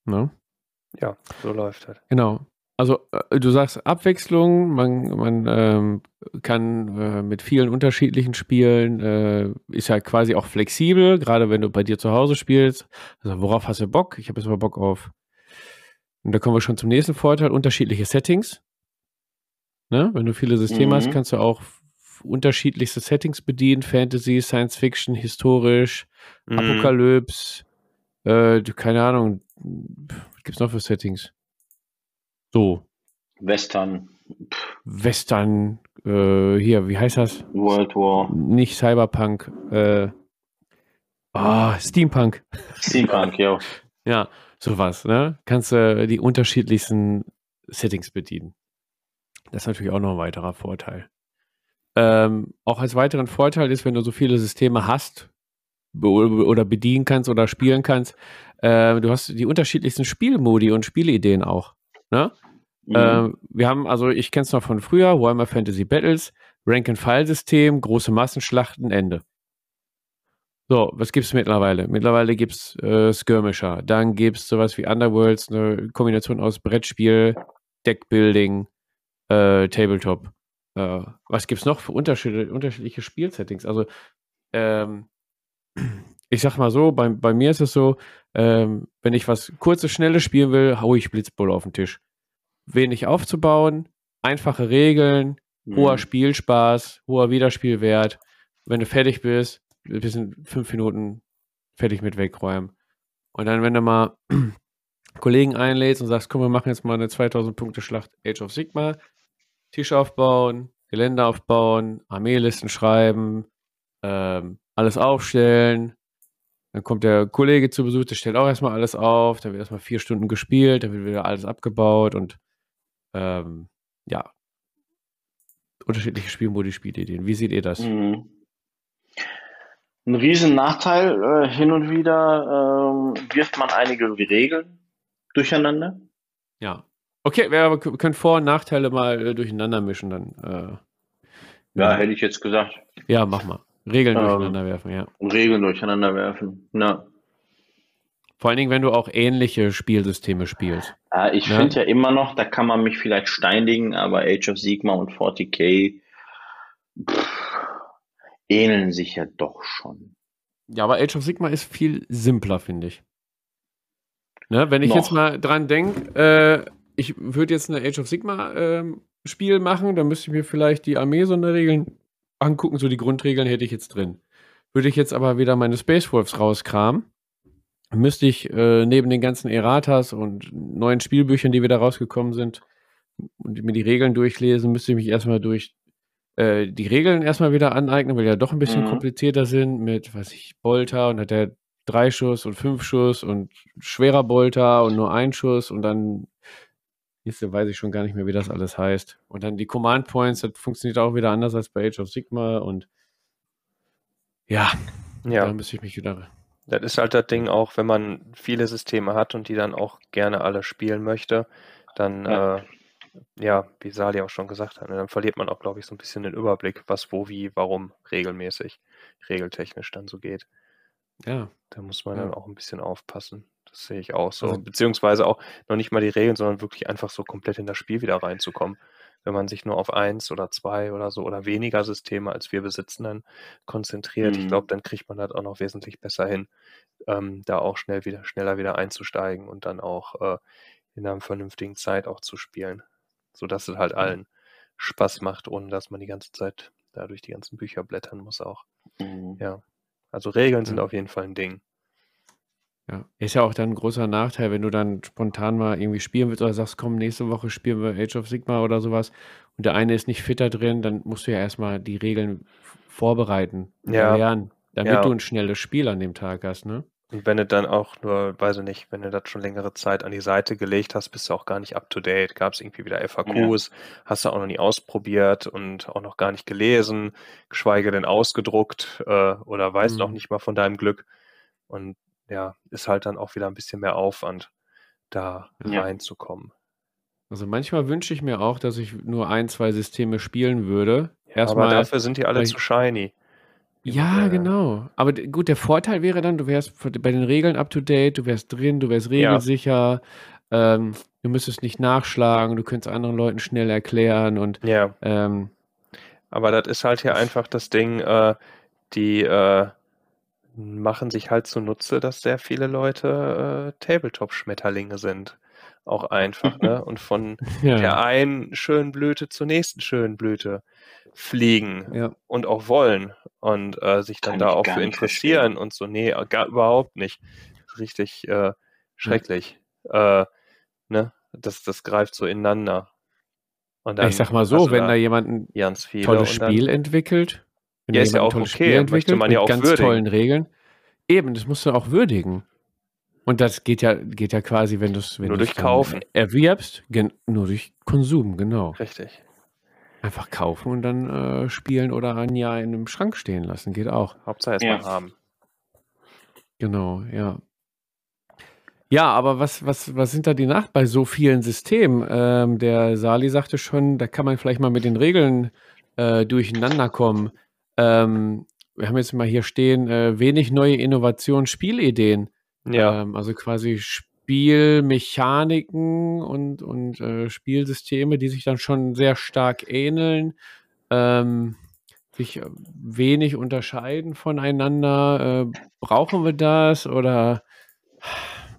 Ne? ja, so läuft das. Genau. Also äh, du sagst Abwechslung, man, man ähm, kann äh, mit vielen unterschiedlichen Spielen, äh, ist ja quasi auch flexibel, gerade wenn du bei dir zu Hause spielst. Also worauf hast du Bock? Ich habe jetzt mal Bock auf. Und da kommen wir schon zum nächsten Vorteil, unterschiedliche Settings. Ne? Wenn du viele Systeme Mhm. hast, kannst du auch unterschiedlichste Settings bedienen: Fantasy, Science Fiction, historisch, Mhm. Apokalypse, äh, keine Ahnung. Was gibt's noch für Settings? So. Western, Western, äh, hier, wie heißt das? World War, Nicht Cyberpunk, äh, ah, Steampunk. Steampunk, ja. Ja, sowas, ne? Kannst du die unterschiedlichsten Settings bedienen. Das ist natürlich auch noch ein weiterer Vorteil. Ähm, auch als weiteren Vorteil ist, wenn du so viele Systeme hast be- oder bedienen kannst oder spielen kannst, äh, du hast die unterschiedlichsten Spielmodi und Spielideen auch. Ne? Mhm. Ähm, wir haben, also ich kenne es noch von früher, Warhammer Fantasy Battles, Rank-and-File-System, große Massenschlachten, Ende. So, was gibt's mittlerweile? Mittlerweile gibt's äh, Skirmisher, dann gibt's sowas wie Underworlds, eine Kombination aus Brettspiel, Deckbuilding, äh, Tabletop. Äh, was gibt's noch für unterschiedliche, unterschiedliche Spielsettings? Also, ähm, ich sag mal so, bei, bei mir ist es so, ähm, wenn ich was kurzes, schnelles spielen will, hau ich Blitzbull auf den Tisch. Wenig aufzubauen, einfache Regeln, hoher Mhm. Spielspaß, hoher Wiederspielwert. Wenn du fertig bist, wir sind fünf Minuten fertig mit wegräumen. Und dann, wenn du mal Kollegen einlädst und sagst, komm, wir machen jetzt mal eine 2000 Punkte Schlacht Age of Sigma, Tisch aufbauen, Gelände aufbauen, Armeelisten schreiben, ähm, alles aufstellen. Dann kommt der Kollege zu Besuch, der stellt auch erstmal alles auf, dann wird erstmal vier Stunden gespielt, dann wird wieder alles abgebaut und ähm, ja, unterschiedliche Spielmodi, Spielideen. Wie seht ihr das? Mhm. Ein riesen Nachteil, äh, hin und wieder ähm, wirft man einige Regeln durcheinander. Ja. Okay, wir können Vor- und Nachteile mal äh, durcheinander mischen dann. Äh, ja. hätte ich jetzt gesagt, ja, mach mal. Regeln Ähm. durcheinander werfen, ja. Regeln durcheinander werfen. Ja. Vor allen Dingen, wenn du auch ähnliche Spielsysteme spielst. Äh, ich Ja. finde ja immer noch, da kann man mich vielleicht steinigen, aber Age of Sigma und 40k pff, ähneln sich ja doch schon. Ja, aber Age of Sigma ist viel simpler, finde ich. Ne, wenn ich Noch. jetzt mal dran denke, äh, ich würde jetzt eine Age of Sigma ähm, Spiel machen, dann müsste ich mir vielleicht die Armee-Sonderregeln angucken, so die Grundregeln hätte ich jetzt drin. Würde ich jetzt aber wieder meine Space Wolves rauskramen, müsste ich äh, neben den ganzen Erratas und neuen Spielbüchern, die wieder rausgekommen sind, und mir die Regeln durchlesen, müsste ich mich erstmal durch äh, die Regeln erstmal wieder aneignen, weil die ja doch ein bisschen Mhm. komplizierter sind mit, was ich, Bolter und hat der drei Schuss und fünf Schuss und schwerer Bolter und nur ein Schuss und dann jetzt weiß ich schon gar nicht mehr, wie das alles heißt. Und dann die Command Points, das funktioniert auch wieder anders als bei Age of Sigma und ja, Ja. da müsste ich mich wieder. Das ist halt das Ding auch, wenn man viele Systeme hat und die dann auch gerne alle spielen möchte, dann, Ja. äh, ja, wie Sali auch schon gesagt hat, ne, dann verliert man auch, glaube ich, so ein bisschen den Überblick, was, wo, wie, warum regelmäßig, regeltechnisch dann so geht. Ja, Da muss man Ja. dann auch ein bisschen aufpassen. Das sehe ich auch so. Also- Beziehungsweise auch noch nicht mal die Regeln, sondern wirklich einfach so komplett in das Spiel wieder reinzukommen. Wenn man sich nur auf eins oder zwei oder so oder weniger Systeme als wir besitzen dann konzentriert, ich Mhm. glaube, dann kriegt man das auch noch wesentlich besser hin, ähm, da auch schnell wieder, schneller wieder einzusteigen und dann auch äh, in einer vernünftigen Zeit auch zu spielen. Sodass es halt allen Spaß macht, ohne dass man die ganze Zeit da durch die ganzen Bücher blättern muss auch. Mhm. Ja. Also Regeln sind Ja. auf jeden Fall ein Ding. Ja. Ist ja auch dann ein großer Nachteil, wenn du dann spontan mal irgendwie spielen willst oder sagst, komm, nächste Woche spielen wir Age of Sigma oder sowas und der eine ist nicht fitter drin, dann musst du ja erstmal die Regeln vorbereiten, Ja. lernen, damit Ja. du ein schnelles Spiel an dem Tag hast, ne? Und wenn du dann auch nur, weiß ich nicht, wenn du das schon längere Zeit an die Seite gelegt hast, bist du auch gar nicht up to date. Gab es irgendwie wieder FAQs, hast du auch noch nie ausprobiert und auch noch gar nicht gelesen, geschweige denn ausgedruckt äh, oder weißt Mhm. noch nicht mal von deinem Glück. Und ja, ist halt dann auch wieder ein bisschen mehr Aufwand, da Ja. reinzukommen. Also manchmal wünsche ich mir auch, dass ich nur ein, zwei Systeme spielen würde. Aber Erstmal. dafür sind die alle zu shiny. Ja, Modelle. genau. Aber gut, der Vorteil wäre dann, du wärst bei den Regeln up to date, du wärst drin, du wärst regelsicher, ähm, du müsstest nicht nachschlagen, du könntest anderen Leuten schnell erklären und Ja. ähm, Aber das ist halt hier einfach das Ding, äh, die äh, machen sich halt zunutze, dass sehr viele Leute äh, Tabletop-Schmetterlinge sind. auch einfach, ne? Und von Ja. der einen schönen Blüte zur nächsten schönen Blüte fliegen Ja. und auch wollen und äh, sich dann Kann da auch für interessieren und so, nee, gar überhaupt nicht. Richtig äh, schrecklich. Äh, ne? Das, das greift so ineinander. Und ich sag mal so, wenn da jemand ein tolles dann- Spiel entwickelt, wenn Ja, ist ja auch okay, Spiel möchte entwickelt man ja mit auch ganz würdigen. tollen Regeln, eben, das musst du auch würdigen. Und das geht ja, geht ja quasi, wenn du es wenn Nur durch Kaufen. erwirbst, gen nur durch Konsum, genau. Richtig. Einfach kaufen und dann äh, spielen oder ein Jahr in einem Schrank stehen lassen, geht auch. Hauptsache erstmal Ja. haben. Genau, ja. Ja, aber was, was, was sind da die Nach bei so vielen Systemen? Ähm, der Sali sagte schon, da kann man vielleicht mal mit den Regeln äh, durcheinander kommen. Ähm, wir haben jetzt mal hier stehen, äh, wenig neue Innovationen, Spielideen. Ja, Ähm, also quasi Spielmechaniken und, und äh, Spielsysteme, die sich dann schon sehr stark ähneln, ähm, sich äh, wenig unterscheiden voneinander. Äh, brauchen wir das oder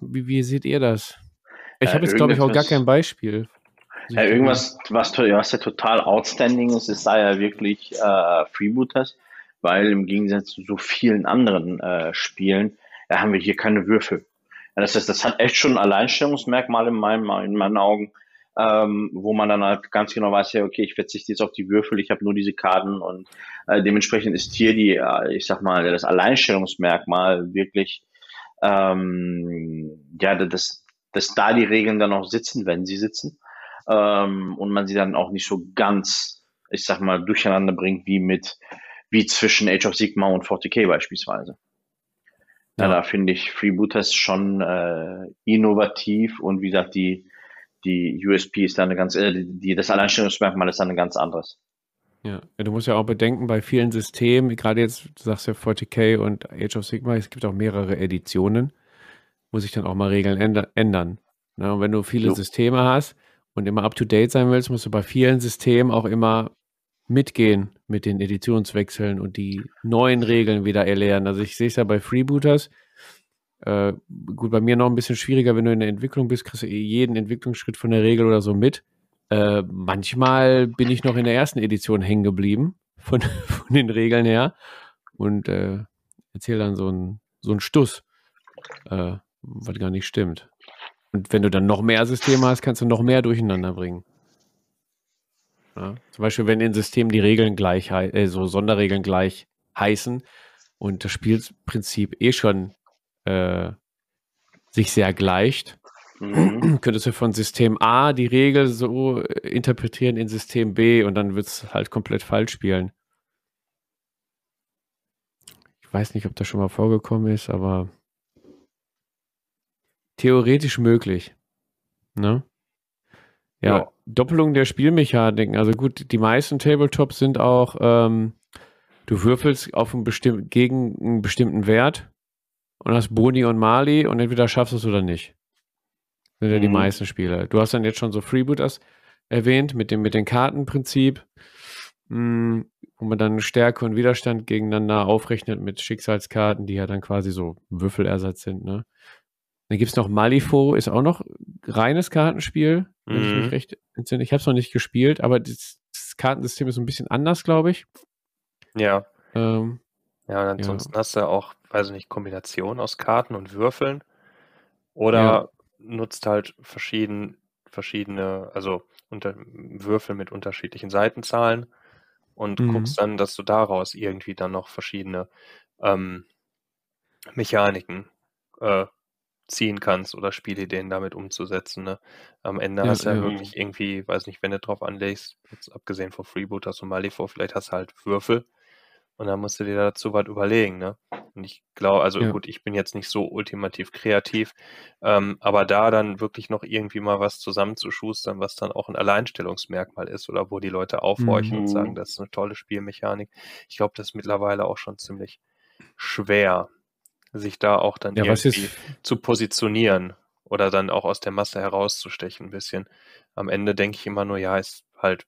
wie, wie seht ihr das? Ich Äh, habe jetzt, glaube ich, auch gar kein Beispiel. Ja, irgendwas, was, was ja total outstanding ist, ist da ja wirklich äh, Freebooters, weil im Gegensatz zu so vielen anderen äh, Spielen, da haben wir hier keine Würfel. Ja, das heißt, das hat echt schon ein Alleinstellungsmerkmal in meinen, in meinen Augen, ähm, wo man dann halt ganz genau weiß, ja, okay, ich verzichte jetzt auf die Würfel, ich habe nur diese Karten und äh, dementsprechend ist hier die, äh, ich sag mal, das Alleinstellungsmerkmal wirklich, ähm, ja, dass, dass da die Regeln dann auch sitzen, wenn sie sitzen ähm, und man sie dann auch nicht so ganz, ich sag mal, durcheinander bringt wie mit, wie zwischen Age of Sigma und 40k beispielsweise. Ja, da finde ich Freebooters schon äh, innovativ und wie gesagt, die, die USP ist dann eine ganz, äh, die, das Alleinstellungsmerkmal ist dann ein ganz anderes. Ja, Ja, du musst ja auch bedenken, bei vielen Systemen, gerade jetzt, du sagst ja 40k und Age of Sigma, es gibt auch mehrere Editionen, wo sich dann auch mal Regeln änder ändern. Ne? Und wenn du viele Jo. Systeme hast und immer up-to-date sein willst, musst du bei vielen Systemen auch immer mitgehen mit den Editionswechseln und die neuen Regeln wieder erlernen. Also ich sehe es ja bei Freebooters, äh, gut, bei mir noch ein bisschen schwieriger, wenn du in der Entwicklung bist, kriegst du eh jeden Entwicklungsschritt von der Regel oder so mit. Äh, manchmal bin ich noch in der ersten Edition hängen geblieben, von, von den Regeln her, und äh, erzähle dann so einen so einen Stuss, äh, was gar nicht stimmt. Und wenn du dann noch mehr Systeme hast, kannst du noch mehr durcheinander bringen. Ja? Zum Beispiel, wenn in Systemen die Regeln gleich, äh, so Sonderregeln gleich heißen und das Spielprinzip eh schon äh, sich sehr gleicht, Mhm. könntest du von System A die Regel so äh, interpretieren in System B und dann wird es halt komplett falsch spielen. Ich weiß nicht, ob das schon mal vorgekommen ist, aber theoretisch möglich. Ne? Ja, Ja. Doppelung der Spielmechaniken. Also gut, die meisten Tabletops sind auch, ähm, du würfelst auf einen bestimm gegen einen bestimmten Wert und hast Boni und Mali und entweder schaffst du es oder nicht. Sind ja die Mhm. meisten Spiele. Du hast dann jetzt schon so Freebooters erwähnt mit dem, mit dem Kartenprinzip, mh, wo man dann Stärke und Widerstand gegeneinander aufrechnet mit Schicksalskarten, die ja dann quasi so Würfelersatz sind, ne? Dann gibt es noch Malifaux, ist auch noch reines Kartenspiel, wenn ich Mhm. mich recht entsinne. Ich habe es noch nicht gespielt, aber das, das Kartensystem ist so ein bisschen anders, glaube ich. Ja. Ähm, Ja, und Ja. ansonsten hast du auch, weiß ich nicht, Kombinationen aus Karten und Würfeln. Oder Ja. nutzt halt verschieden, verschiedene, also unter, Würfel mit unterschiedlichen Seitenzahlen und Mhm. guckst dann, dass du daraus irgendwie dann noch verschiedene ähm, Mechaniken äh, ziehen kannst oder Spielideen damit umzusetzen. Ne? Am Ende Ja, hast du ja ja. wirklich irgendwie, weiß nicht, wenn du drauf anlegst, jetzt abgesehen von Freebooters und Malifaux, vielleicht hast du halt Würfel und dann musst du dir dazu was überlegen. Ne? Und ich glaube, also Ja. gut, ich bin jetzt nicht so ultimativ kreativ, ähm, aber da dann wirklich noch irgendwie mal was zusammenzuschustern, was dann auch ein Alleinstellungsmerkmal ist oder wo die Leute aufhorchen und Mhm. sagen, das ist eine tolle Spielmechanik. Ich glaube, das ist mittlerweile auch schon ziemlich schwer, sich da auch dann ja, was irgendwie ist, zu positionieren oder dann auch aus der Masse herauszustechen ein bisschen. Am Ende denke ich immer nur, ja, ist halt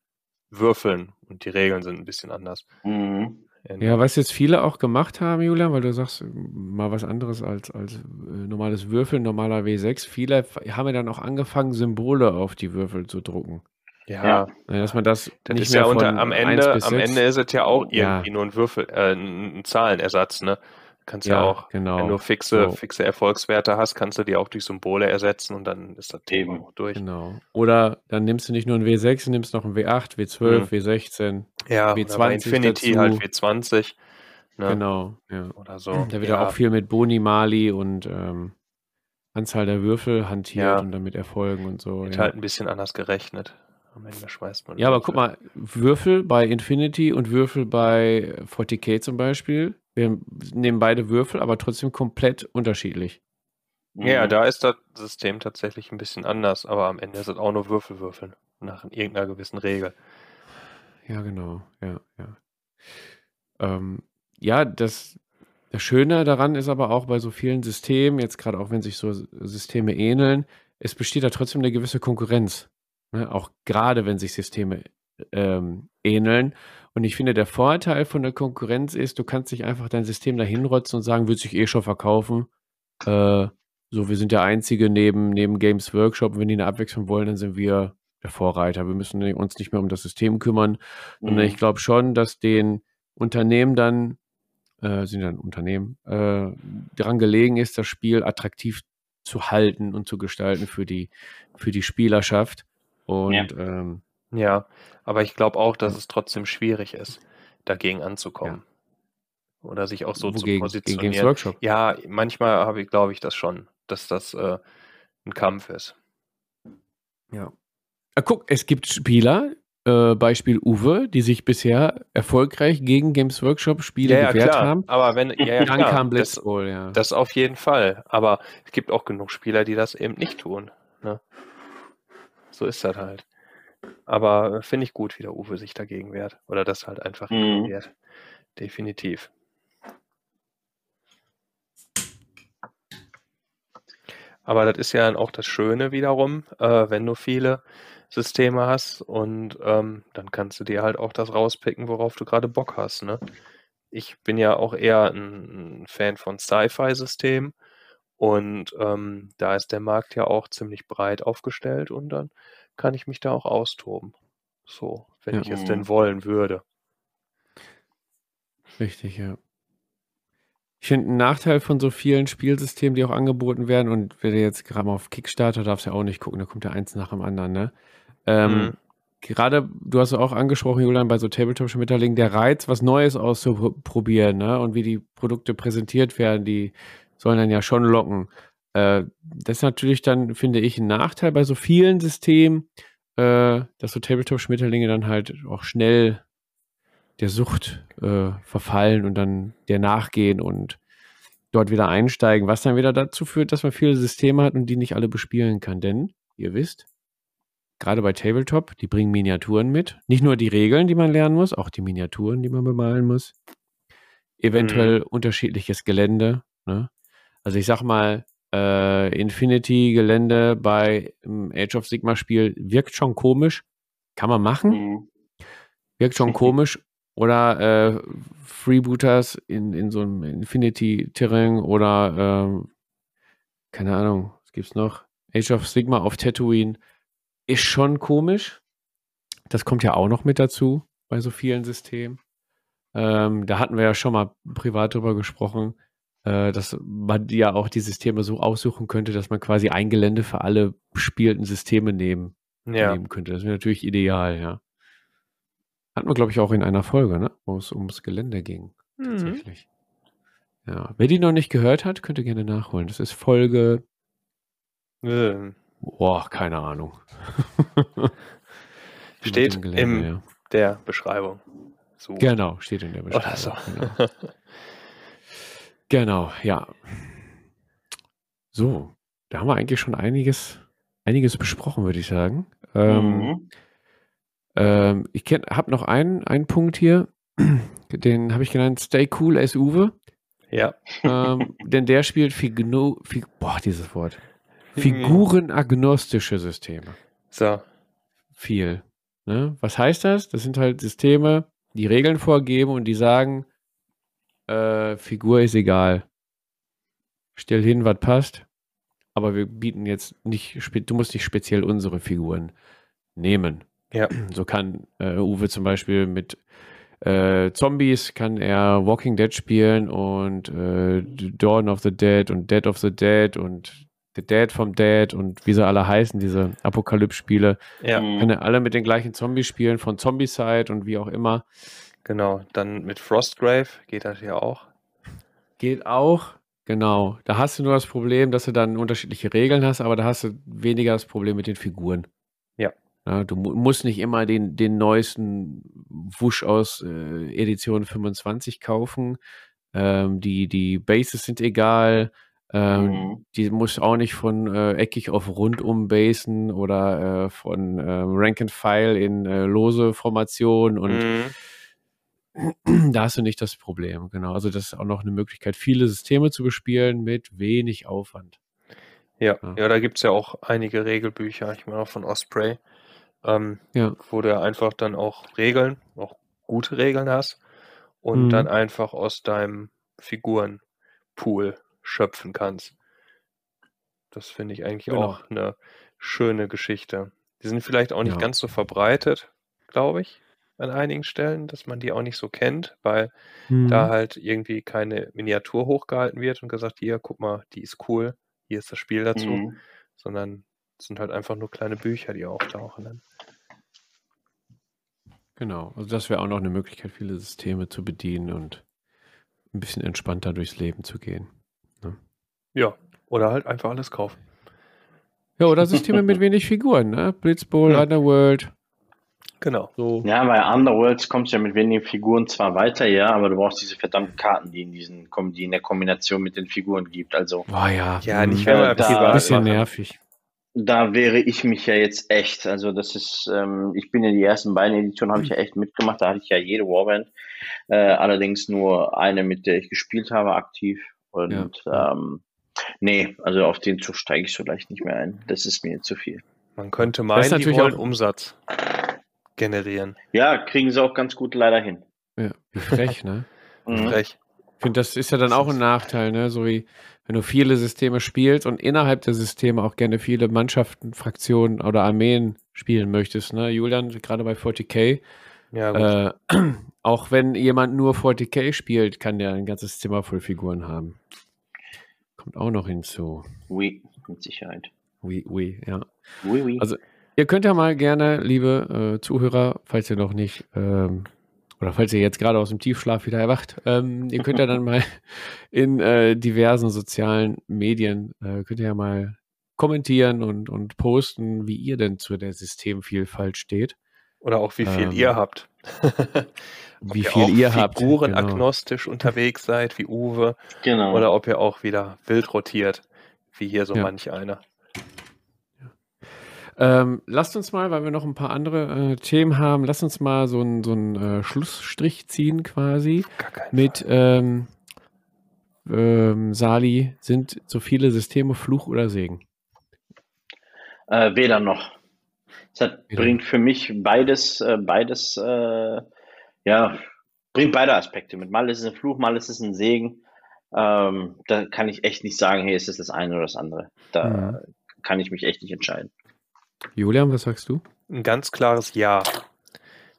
Würfeln und die Regeln sind ein bisschen anders. Mhm. Ja, was jetzt viele auch gemacht haben, Julian, weil du sagst, mal was anderes als, als äh, normales Würfeln, normaler W6. Viele haben ja dann auch angefangen, Symbole auf die Würfel zu drucken. Ja, Ja. Ja, Dass man das, das nicht ist ja mehr unter, von am 1 Ende, bis am 6. Ende ist es ja auch Ja. irgendwie nur ein Würfel, äh, ein Zahlenersatz, ne? Kannst ja, Ja, auch, genau. wenn du fixe, So. fixe Erfolgswerte hast, kannst du die auch durch Symbole ersetzen und dann ist das Thema auch durch. Genau. Oder dann nimmst du nicht nur ein W6, du nimmst noch ein W8, W12, Mhm. W16. Ja, oder bei W20 Infinity dazu. halt W20, ne? Genau, ja. Oder so. Da wird ja. ja auch viel mit Boni, Mali und ähm, Anzahl der Würfel hantiert Ja. und damit Erfolgen und so. Wird Ja. halt ein bisschen anders gerechnet. Am Ende schmeißt man ja, aber Würfel. guck mal, Würfel bei Infinity und Würfel bei 40k zum Beispiel. Wir nehmen beide Würfel, aber trotzdem komplett unterschiedlich. Ja, Mhm. da ist das System tatsächlich ein bisschen anders, aber am Ende ist es auch nur Würfelwürfeln. Nach irgendeiner gewissen Regel. Ja, genau. Ja, ja. Ähm, ja, das, das Schöne daran ist aber auch bei so vielen Systemen, jetzt gerade auch wenn sich so Systeme ähneln, es besteht da trotzdem eine gewisse Konkurrenz. Ne? Auch gerade wenn sich Systeme ähm, ähneln. Und ich finde, der Vorteil von der Konkurrenz ist, du kannst nicht einfach dein System dahin rotzen und sagen, wird sich eh schon verkaufen. Äh, so, wir sind der Einzige neben, neben Games Workshop. Wenn die eine Abwechslung wollen, dann sind wir der Vorreiter. Wir müssen uns nicht mehr um das System kümmern, sondern Mhm. ich glaube schon, dass den Unternehmen dann, äh, sind dann Unternehmen, äh, daran gelegen ist, das Spiel attraktiv zu halten und zu gestalten für die, für die Spielerschaft. Und ähm, Ja, aber ich glaube auch, dass es trotzdem schwierig ist, dagegen anzukommen. Oder sich auch so zu wogegen? Gegen Games positionieren. Workshop. Ja, manchmal habe ich, glaube ich, das schon, dass das äh, ein Kampf ist. Ja. Ah, guck, es gibt Spieler, äh, Beispiel Uwe, die sich bisher erfolgreich gegen Games Workshop Spiele Ja, ja, gewehrt klar. haben. Aber wenn, ja, ja, Dann klar, kam das, Blitzball, ja. das auf jeden Fall. Aber es gibt auch genug Spieler, die das eben nicht tun. Ne? So ist das halt. Aber äh, finde ich gut, wie der Uwe sich dagegen wehrt. Oder das halt einfach Mhm. ignoriert. Definitiv. Aber das ist ja dann auch das Schöne wiederum, äh, wenn du viele Systeme hast und ähm, dann kannst du dir halt auch das rauspicken, worauf du gerade Bock hast. Ne? Ich bin ja auch eher ein, ein Fan von Sci-Fi-Systemen und ähm, da ist der Markt ja auch ziemlich breit aufgestellt und dann kann ich mich da auch austoben. So, wenn Ja. ich es denn wollen würde. Richtig, ja. Ich finde, ein Nachteil von so vielen Spielsystemen, die auch angeboten werden, und wenn du jetzt gerade mal auf Kickstarter darfst ja auch nicht gucken, da kommt ja eins nach dem anderen, ne? Ähm, Mhm. Gerade, du hast ja auch angesprochen, Julian, bei so Tabletop-Schmetterlingen, der Reiz, was Neues auszuprobieren, ne? Und wie die Produkte präsentiert werden, die sollen dann ja schon locken. Äh, das ist natürlich dann, finde ich, ein Nachteil bei so vielen Systemen, äh, dass so Tabletop-Schmetterlinge dann halt auch schnell der Sucht äh, verfallen und dann der nachgehen und dort wieder einsteigen, was dann wieder dazu führt, dass man viele Systeme hat und die nicht alle bespielen kann. Denn, ihr wisst, gerade bei Tabletop, die bringen Miniaturen mit. Nicht nur die Regeln, die man lernen muss, auch die Miniaturen, die man bemalen muss. Eventuell unterschiedliches Gelände. Ne? Also ich sag mal, äh, Infinity-Gelände bei einem Age of Sigma-Spiel wirkt schon komisch. Kann man machen, Mhm. wirkt schon komisch. Oder äh, Freebooters in, in so einem Infinity-Terrain oder ähm, keine Ahnung, was gibt's noch? Age of Sigma auf Tatooine ist schon komisch. Das kommt ja auch noch mit dazu bei so vielen Systemen. Ähm, da hatten wir ja schon mal privat drüber gesprochen, dass man ja auch die Systeme so aussuchen könnte, dass man quasi ein Gelände für alle bespielten Systeme nehmen, Ja. nehmen könnte. Das wäre natürlich ideal, ja. Hatten wir, glaube ich, auch in einer Folge, ne? wo es ums Gelände ging. Mhm. Tatsächlich. Ja. Wer die noch nicht gehört hat, könnte gerne nachholen. Das ist Folge, Ähm, boah, keine Ahnung. Steht Gelände, im ja. der Beschreibung. So. Genau, steht in der Oder Beschreibung. so. Genau. genau, ja. So, da haben wir eigentlich schon einiges, einiges besprochen, würde ich sagen. Ähm, Mhm. ähm, ich habe noch einen, einen Punkt hier, den habe ich genannt Stay Cool as Uwe. Ja. ähm, denn der spielt Figno, Fig, boah, dieses Wort. Figurenagnostische Systeme. So. Viel. Ne? Was heißt das? Das sind halt Systeme, die Regeln vorgeben und die sagen, äh, Figur ist egal. Stell hin, was passt. Aber wir bieten jetzt nicht, du musst nicht speziell unsere Figuren nehmen. Ja. So kann äh, Uwe zum Beispiel mit äh, Zombies kann er Walking Dead spielen und äh, Dawn of the Dead und Dead of the Dead und The Dead vom Dead und wie sie alle heißen, diese Apokalypse-Spiele. Ja. Kann er alle mit den gleichen Zombies spielen, von Zombicide und wie auch immer. Genau, dann mit Frostgrave geht das ja auch. Geht auch, genau. Da hast du nur das Problem, dass du dann unterschiedliche Regeln hast, aber da hast du weniger das Problem mit den Figuren. Ja. Ja, du mu musst nicht immer den, den neuesten Wusch aus äh, Edition 25 kaufen. Ähm, die, die Bases sind egal. Ähm, Mhm. Die musst auch nicht von äh, eckig auf rund umbasen oder äh, von äh, Rank and File in äh, lose Formation und Mhm. Da hast du nicht das Problem, genau. Also das ist auch noch eine Möglichkeit, viele Systeme zu bespielen mit wenig Aufwand. Ja, Ja. ja, da gibt es ja auch einige Regelbücher, ich meine auch von Osprey, ähm, Ja. wo du einfach dann auch Regeln, auch gute Regeln hast und Mhm. dann einfach aus deinem Figurenpool schöpfen kannst. Das finde ich eigentlich Genau. auch eine schöne Geschichte. Die sind vielleicht auch nicht Ja. ganz so verbreitet, glaube ich, an einigen Stellen, dass man die auch nicht so kennt, weil Mhm. da halt irgendwie keine Miniatur hochgehalten wird und gesagt, hier, guck mal, die ist cool, hier ist das Spiel dazu, Mhm. sondern es sind halt einfach nur kleine Bücher, die auftauchen. Dann. Genau, also das wäre auch noch eine Möglichkeit, viele Systeme zu bedienen und ein bisschen entspannter durchs Leben zu gehen. Ja, oder halt einfach alles kaufen. Ja, oder Systeme mit wenig Figuren, ne? Blitzball, Ja. Underworld, Genau. so. Ja, bei Underworlds kommst du ja mit wenigen Figuren zwar weiter, ja, aber du brauchst diese verdammten Karten, die in diesen, Kom- die in der Kombination mit den Figuren gibt. Also Boah, ja. Ja, nicht, wenn Äh, da- Ein privat bisschen nervig. da wäre ich mich ja jetzt echt, also das ist, ähm, ich bin ja die ersten beiden Editionen habe ich ja echt mitgemacht, da hatte ich ja jede Warband, äh, allerdings nur eine, mit der ich gespielt habe, aktiv und Ja. ähm, nee, also auf den Zug steige ich so leicht nicht mehr ein, das ist mir zu viel. Man könnte Das ist meinen, die natürlich wollen auch- Umsatz generieren. Ja, kriegen sie auch ganz gut leider hin. Ja, wie frech, ne? Mhm. Frech. Ich finde, das ist ja dann auch ein Nachteil, ne? So wie wenn du viele Systeme spielst und innerhalb der Systeme auch gerne viele Mannschaften, Fraktionen oder Armeen spielen möchtest, ne? Julian, gerade bei 40k, Ja, gut. äh, auch wenn jemand nur 40k spielt, kann der ein ganzes Zimmer voll Figuren haben. Kommt auch noch hinzu. Oui, mit Sicherheit. Oui, oui, ja. Oui, oui. Also, Ihr könnt ja mal gerne, liebe äh, Zuhörer, falls ihr noch nicht, ähm, oder falls ihr jetzt gerade aus dem Tiefschlaf wieder erwacht, ähm, ihr könnt ja dann mal in äh, diversen sozialen Medien, äh, könnt ihr ja mal kommentieren und, und posten, wie ihr denn zu der Systemvielfalt steht. Oder auch wie viel ähm, ihr habt. Wie ihr viel auch ihr habt. Genau. Figurenagnostisch unterwegs seid, wie Uwe. genau. Oder ob ihr auch wieder wild rotiert, wie hier so Ja. manch einer. Ähm, lasst uns mal, weil wir noch ein paar andere äh, Themen haben, lasst uns mal so einen so äh, Schlussstrich ziehen quasi. Mit ähm, ähm, Sali sind so viele Systeme Fluch oder Segen. Äh, weder noch. Es hat, Weder bringt für mich beides, äh, beides, äh, ja, bringt beide Aspekte mit. Mal ist es ein Fluch, mal ist es ein Segen. Ähm, da kann ich echt nicht sagen, hey, ist es das eine oder das andere. Da Mhm. kann ich mich echt nicht entscheiden. Julian, was sagst du? Ein ganz klares Ja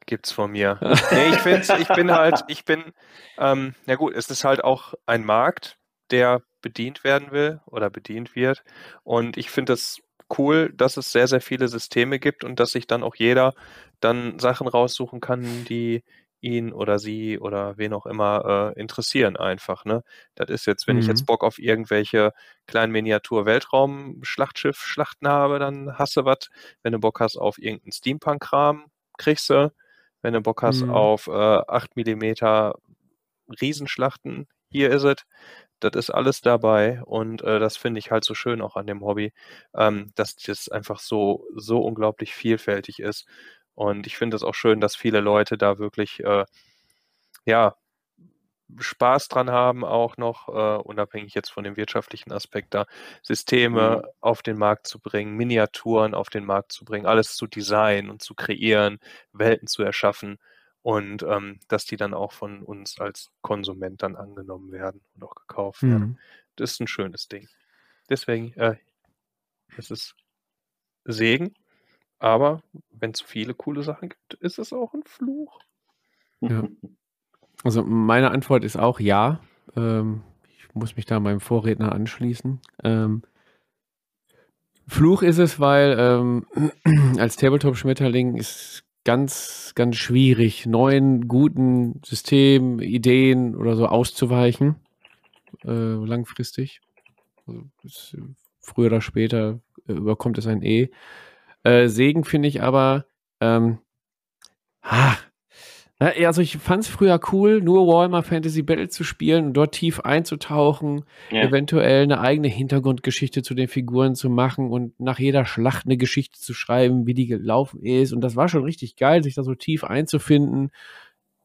gibt's von mir. nee, ich find's, ich bin halt, ich bin, ähm, na gut, es ist halt auch ein Markt, der bedient werden will oder bedient wird. Und ich finde es cool, dass es sehr, sehr viele Systeme gibt und dass sich dann auch jeder dann Sachen raussuchen kann, die ihn oder sie oder wen auch immer äh, interessieren einfach. Ne? Das ist jetzt, wenn ich Mhm. jetzt Bock auf irgendwelche kleinen Miniatur-Weltraum-Schlachtschiff-Schlachten habe, dann hasse was. Wenn du Bock hast auf irgendeinen Steampunk-Kram, kriegst du. Wenn du Bock hast Mhm. auf äh, 8 mm Riesenschlachten, hier ist es. Das ist alles dabei und äh, das finde ich halt so schön auch an dem Hobby, ähm, dass das einfach so, so unglaublich vielfältig ist. Und ich finde es auch schön, dass viele Leute da wirklich, äh, ja, Spaß dran haben, auch noch, äh, unabhängig jetzt von dem wirtschaftlichen Aspekt da, Systeme Mhm. auf den Markt zu bringen, Miniaturen auf den Markt zu bringen, alles zu designen und zu kreieren, Welten zu erschaffen. und ähm, dass die dann auch von uns als Konsument dann angenommen werden und auch gekauft werden. Mhm. Das ist ein schönes Ding. Deswegen, äh, es ist Segen, aber wenn es viele coole Sachen gibt, ist es auch ein Fluch. Ja. Also meine Antwort ist auch ja. Ähm, ich muss mich da meinem Vorredner anschließen. Ähm, Fluch ist es, weil ähm, als Tabletop-Schmetterling ist ganz, ganz schwierig, neuen, guten Systemen, Ideen oder so auszuweichen. Äh, langfristig. Also, ist, früher oder später äh, überkommt es ein E. Äh, Segen finde ich aber, ähm, ah, also ich fand es früher cool, nur Warhammer Fantasy Battle zu spielen und dort tief einzutauchen, Ja. eventuell eine eigene Hintergrundgeschichte zu den Figuren zu machen und nach jeder Schlacht eine Geschichte zu schreiben, wie die gelaufen ist. Und das war schon richtig geil, sich da so tief einzufinden.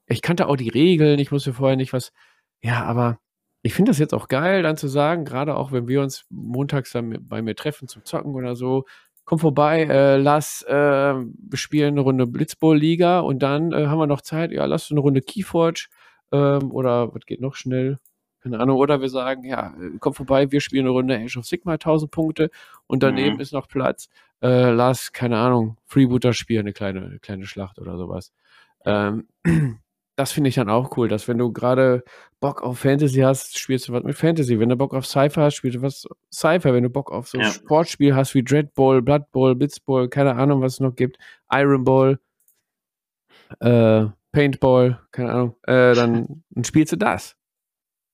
Ich kannte auch die Regeln, ich wusste vorher nicht was. Ja, aber ich finde das jetzt auch geil, dann zu sagen, gerade auch wenn wir uns montags dann bei mir treffen zum Zocken oder so, komm vorbei, äh, lass, äh, wir spielen eine Runde Blitzball-Liga und dann äh, haben wir noch Zeit, ja, lass eine Runde Keyforge ähm, oder was geht noch schnell? Keine Ahnung, oder wir sagen, ja, komm vorbei, wir spielen eine Runde Age of Sigma 1000 Punkte und daneben Mhm. ist noch Platz, äh, lass, keine Ahnung, Freebooter spielen, eine kleine, eine kleine Schlacht oder sowas. Ähm, das finde ich dann auch cool, dass wenn du gerade Bock auf Fantasy hast, spielst du was mit Fantasy. Wenn du Bock auf Cypher hast, spielst du was Cypher. Wenn du Bock auf so Ja. Sportspiel hast wie Dread Ball, Blood Ball, Blitzball, keine Ahnung, was es noch gibt, Iron Ball, äh, Paintball, keine Ahnung, äh, dann, dann spielst du das.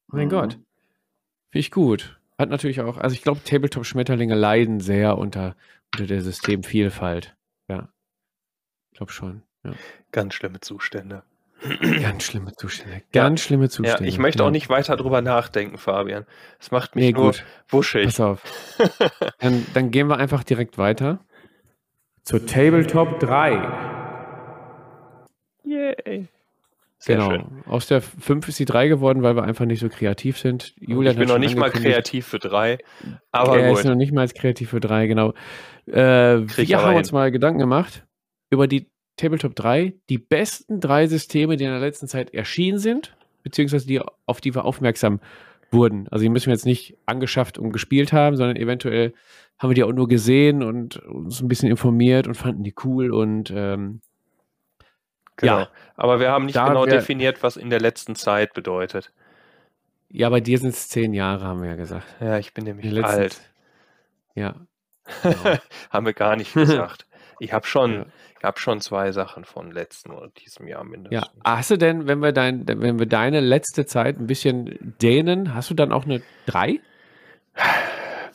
Mein Mhm. Gott. Finde ich gut. Hat natürlich auch, also ich glaube, Tabletop-Schmetterlinge leiden sehr unter, unter der Systemvielfalt. Ja. Ich glaube schon. Ja. Ganz schlimme Zustände. Ganz schlimme Zustände. Ganz schlimme Ja, Zustände. ich möchte Ja. auch nicht weiter drüber nachdenken, Fabian. Es macht mich Nee, nur gut. wuschig. Pass auf. Dann, dann gehen wir einfach direkt weiter. Zur Tabletop 3. Yay. Sehr genau. schön. Aus der 5 ist die 3 geworden, weil wir einfach nicht so kreativ sind. Julian ich bin hat noch nicht mal kreativ für drei, aber er ist gut. noch nicht mal kreativ für 3, genau. Äh, wir haben hin. uns mal Gedanken gemacht über die Tabletop 3, die besten drei Systeme, die in der letzten Zeit erschienen sind, beziehungsweise die, auf die wir aufmerksam wurden. Also die müssen wir jetzt nicht angeschafft und gespielt haben, sondern eventuell haben wir die auch nur gesehen und uns ein bisschen informiert und fanden die cool und ähm, Genau. ja. Aber wir haben nicht Da genau wär- definiert, was in der letzten Zeit bedeutet. ja, bei dir sind es zehn Jahre, haben wir ja gesagt. Ja, ich bin nämlich letzten- alt. Ja. Genau. haben wir gar nicht gesagt. Ich habe schon, Ja. ich hab schon zwei Sachen von letzten oder diesem Jahr Ja, mindestens. hast du denn, wenn wir dein, wenn wir deine letzte Zeit ein bisschen dehnen, hast du dann auch eine 3?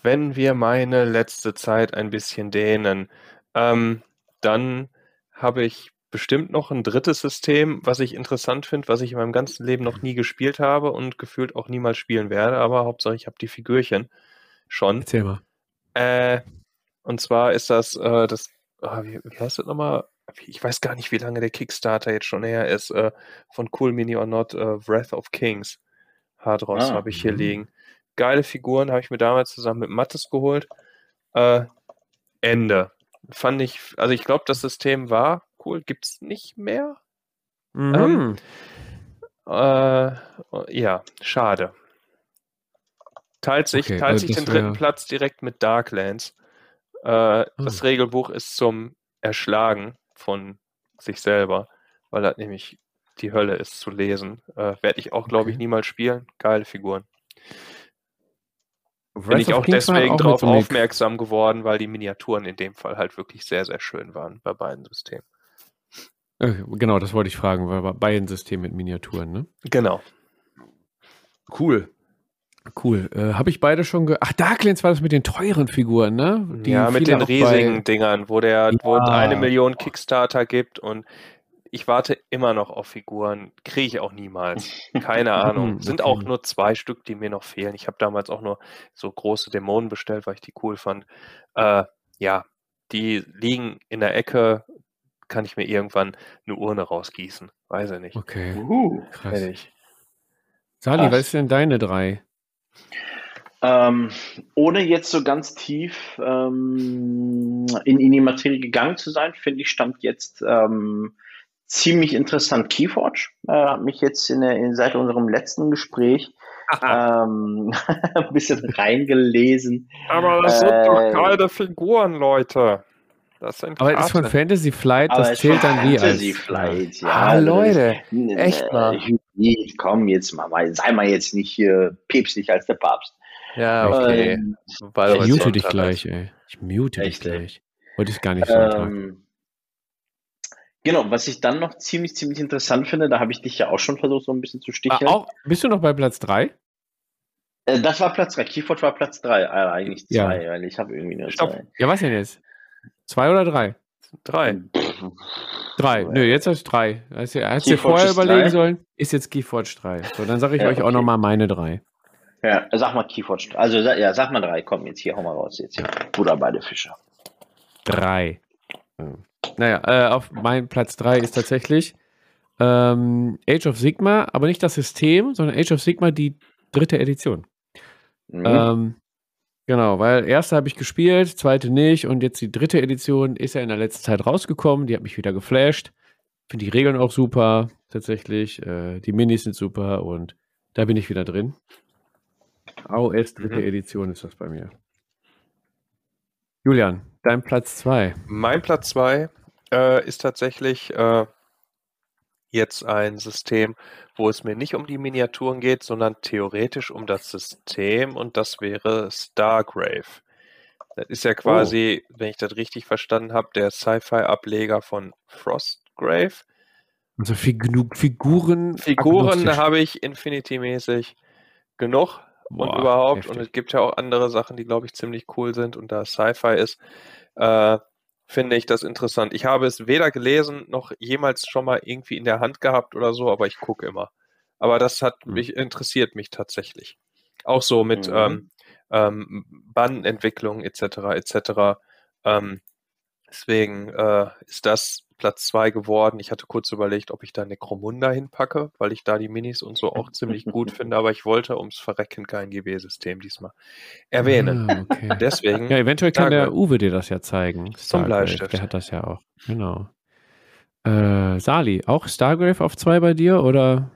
Wenn wir meine letzte Zeit ein bisschen dehnen, ähm, dann habe ich bestimmt noch ein drittes System, was ich interessant finde, was ich in meinem ganzen Leben noch nie gespielt habe und gefühlt auch niemals spielen werde, aber Hauptsache ich habe die Figürchen schon. Erzähl mal. Äh, und zwar ist das, äh, das, ah, wie, wie heißt das nochmal? Ich weiß gar nicht, wie lange der Kickstarter jetzt schon her ist, äh, von Cool Mini or Not, äh, Wrath of Kings. Hardross Ah, habe ich hier mhm. liegen. Geile Figuren, habe ich mir damals zusammen mit Mattes geholt. Äh, Ende. Fand ich, also ich glaube, das System war cool, gibt es nicht mehr. Mhm. Äh, ja, schade. Teilt sich, Okay, teilt also sich den dritten Platz direkt mit Darklands. Äh, Das Ah. Regelbuch ist zum Erschlagen von sich selber, weil das nämlich die Hölle ist zu lesen. Äh, Werde ich auch, glaube ich, Okay. niemals spielen. Geile Figuren. Bin Wrath ich auch Kings deswegen auch drauf einem- aufmerksam geworden, weil die Miniaturen in dem Fall halt wirklich sehr, sehr schön waren bei beiden Systemen. Äh, Genau, das wollte ich fragen, weil bei beiden Systemen mit Miniaturen, ne? Genau. Cool. Cool. Äh, Habe ich beide schon ge Ach, Darklands war das mit den teuren Figuren, ne? Die ja, mit den riesigen bei- Dingern, wo der, wo es Ja. eine Million Kickstarter gibt und ich warte immer noch auf Figuren, kriege ich auch niemals. Keine Ahnung. Mhm, Sind auch nur zwei Stück, die mir noch fehlen. Ich habe damals auch nur so große Dämonen bestellt, weil ich die cool fand. Äh, ja, die liegen in der Ecke, kann ich mir irgendwann eine Urne rausgießen. Weiß ich nicht. Okay, Uhu. krass. Fertig. Sali, was ist denn deine drei? Ähm, ohne jetzt so ganz tief ähm, in, in die Materie gegangen zu sein, finde ich, stand jetzt ähm, ziemlich interessant. Keyforge äh, hat mich jetzt in, der, in, seit unserem letzten Gespräch ähm, ein bisschen reingelesen. Aber das sind doch äh, keine Figuren, Leute. Das sind aber ist von Fantasy Flight, das zählt dann wie als. Fantasy Flight, ja. Ah, Leute, ist, echt mal. Äh, komm jetzt mal, sei mal jetzt nicht hier päpstlich als der Papst. Ja, okay. Ähm, ich mute dich gleich, ey. Ich mute dich gleich. Wollte ich gar nicht ähm, Genau, was ich dann noch ziemlich, ziemlich interessant finde, da habe ich dich ja auch schon versucht, so ein bisschen zu sticheln. Ah, auch, bist du noch bei Platz 3? Äh, das war Platz 3. Keyford war Platz 3. Äh, eigentlich 2, ja. weil ich habe irgendwie nur zwei. Ja, was denn jetzt? 2 oder 3? 3. 3. Nö, jetzt hast du 3. Hast du dir vorher überlegen drei. sollen? Ist jetzt Keyforge 3. So, dann sage ich ja, euch okay. auch nochmal meine 3. Ja, sag mal Keyforge. Also, ja, sag mal 3. Komm, jetzt hier, hau mal raus. Jetzt hier. Buddha beide Fische. 3. Naja, äh, auf meinem Platz 3 ist tatsächlich ähm, Age of Sigma, aber nicht das System, sondern Age of Sigma die dritte Edition. Mhm. Ähm, genau, weil erste habe ich gespielt, zweite nicht und jetzt die dritte Edition ist ja in der letzten Zeit rausgekommen, die hat mich wieder geflasht. Finde die Regeln auch super, tatsächlich. Äh, die Minis sind super und da bin ich wieder drin. AOS dritte mhm. Edition ist das bei mir. Julian, dein Platz 2. Mein Platz 2 äh, ist tatsächlich äh, jetzt ein System, wo es mir nicht um die Miniaturen geht, sondern theoretisch um das System und das wäre Stargrave. Das ist ja quasi, oh. wenn ich das richtig verstanden habe, der Sci-Fi-Ableger von Frostgrave. Also Figur Figuren. Figuren habe ich Infinity-mäßig genug Boah, und überhaupt. Heftig. Und es gibt ja auch andere Sachen, die, glaube ich, ziemlich cool sind und da Sci-Fi ist, äh, finde ich das interessant. Ich habe es weder gelesen noch jemals schon mal irgendwie in der Hand gehabt oder so, aber ich gucke immer. Aber das hat mhm. mich, interessiert mich tatsächlich. Auch so mit mhm. ähm, ähm, Bannentwicklung etc. etc. Ähm, deswegen äh, ist das Platz 2 geworden. Ich hatte kurz überlegt, ob ich da Necromunda hinpacke, weil ich da die Minis und so auch ziemlich gut finde, aber ich wollte ums Verrecken kein GW-System diesmal erwähnen. Ah, okay. Deswegen. Ja, eventuell kann der Uwe dir das ja zeigen. Zum Bleistift. Der hat das ja auch. Genau. Äh, Sali, auch Stargrave auf 2 bei dir oder?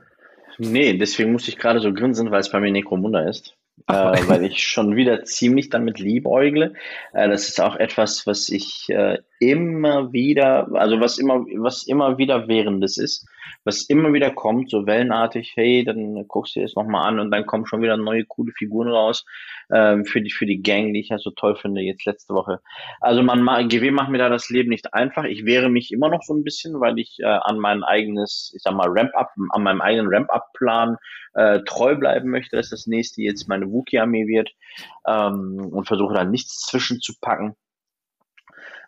Nee, deswegen muss ich gerade so grinsen, weil es bei mir Necromunda ist äh, weil ich schon wieder ziemlich damit liebäugle. Äh, das ist auch etwas, was ich äh, immer wieder, also was immer, was immer wieder währendes ist, was immer wieder kommt, so wellenartig, hey, dann guckst du dir das nochmal an und dann kommen schon wieder neue coole Figuren raus ähm, für die für die Gang, die ich ja so toll finde, jetzt letzte Woche. Also man GW macht mir da das Leben nicht einfach. Ich wehre mich immer noch so ein bisschen, weil ich äh, an mein eigenes, ich sag mal, Ramp-Up, an meinem eigenen Ramp-Up-Plan äh, treu bleiben möchte, dass das nächste jetzt meine Wookie-Armee wird ähm, und versuche da nichts zwischenzupacken.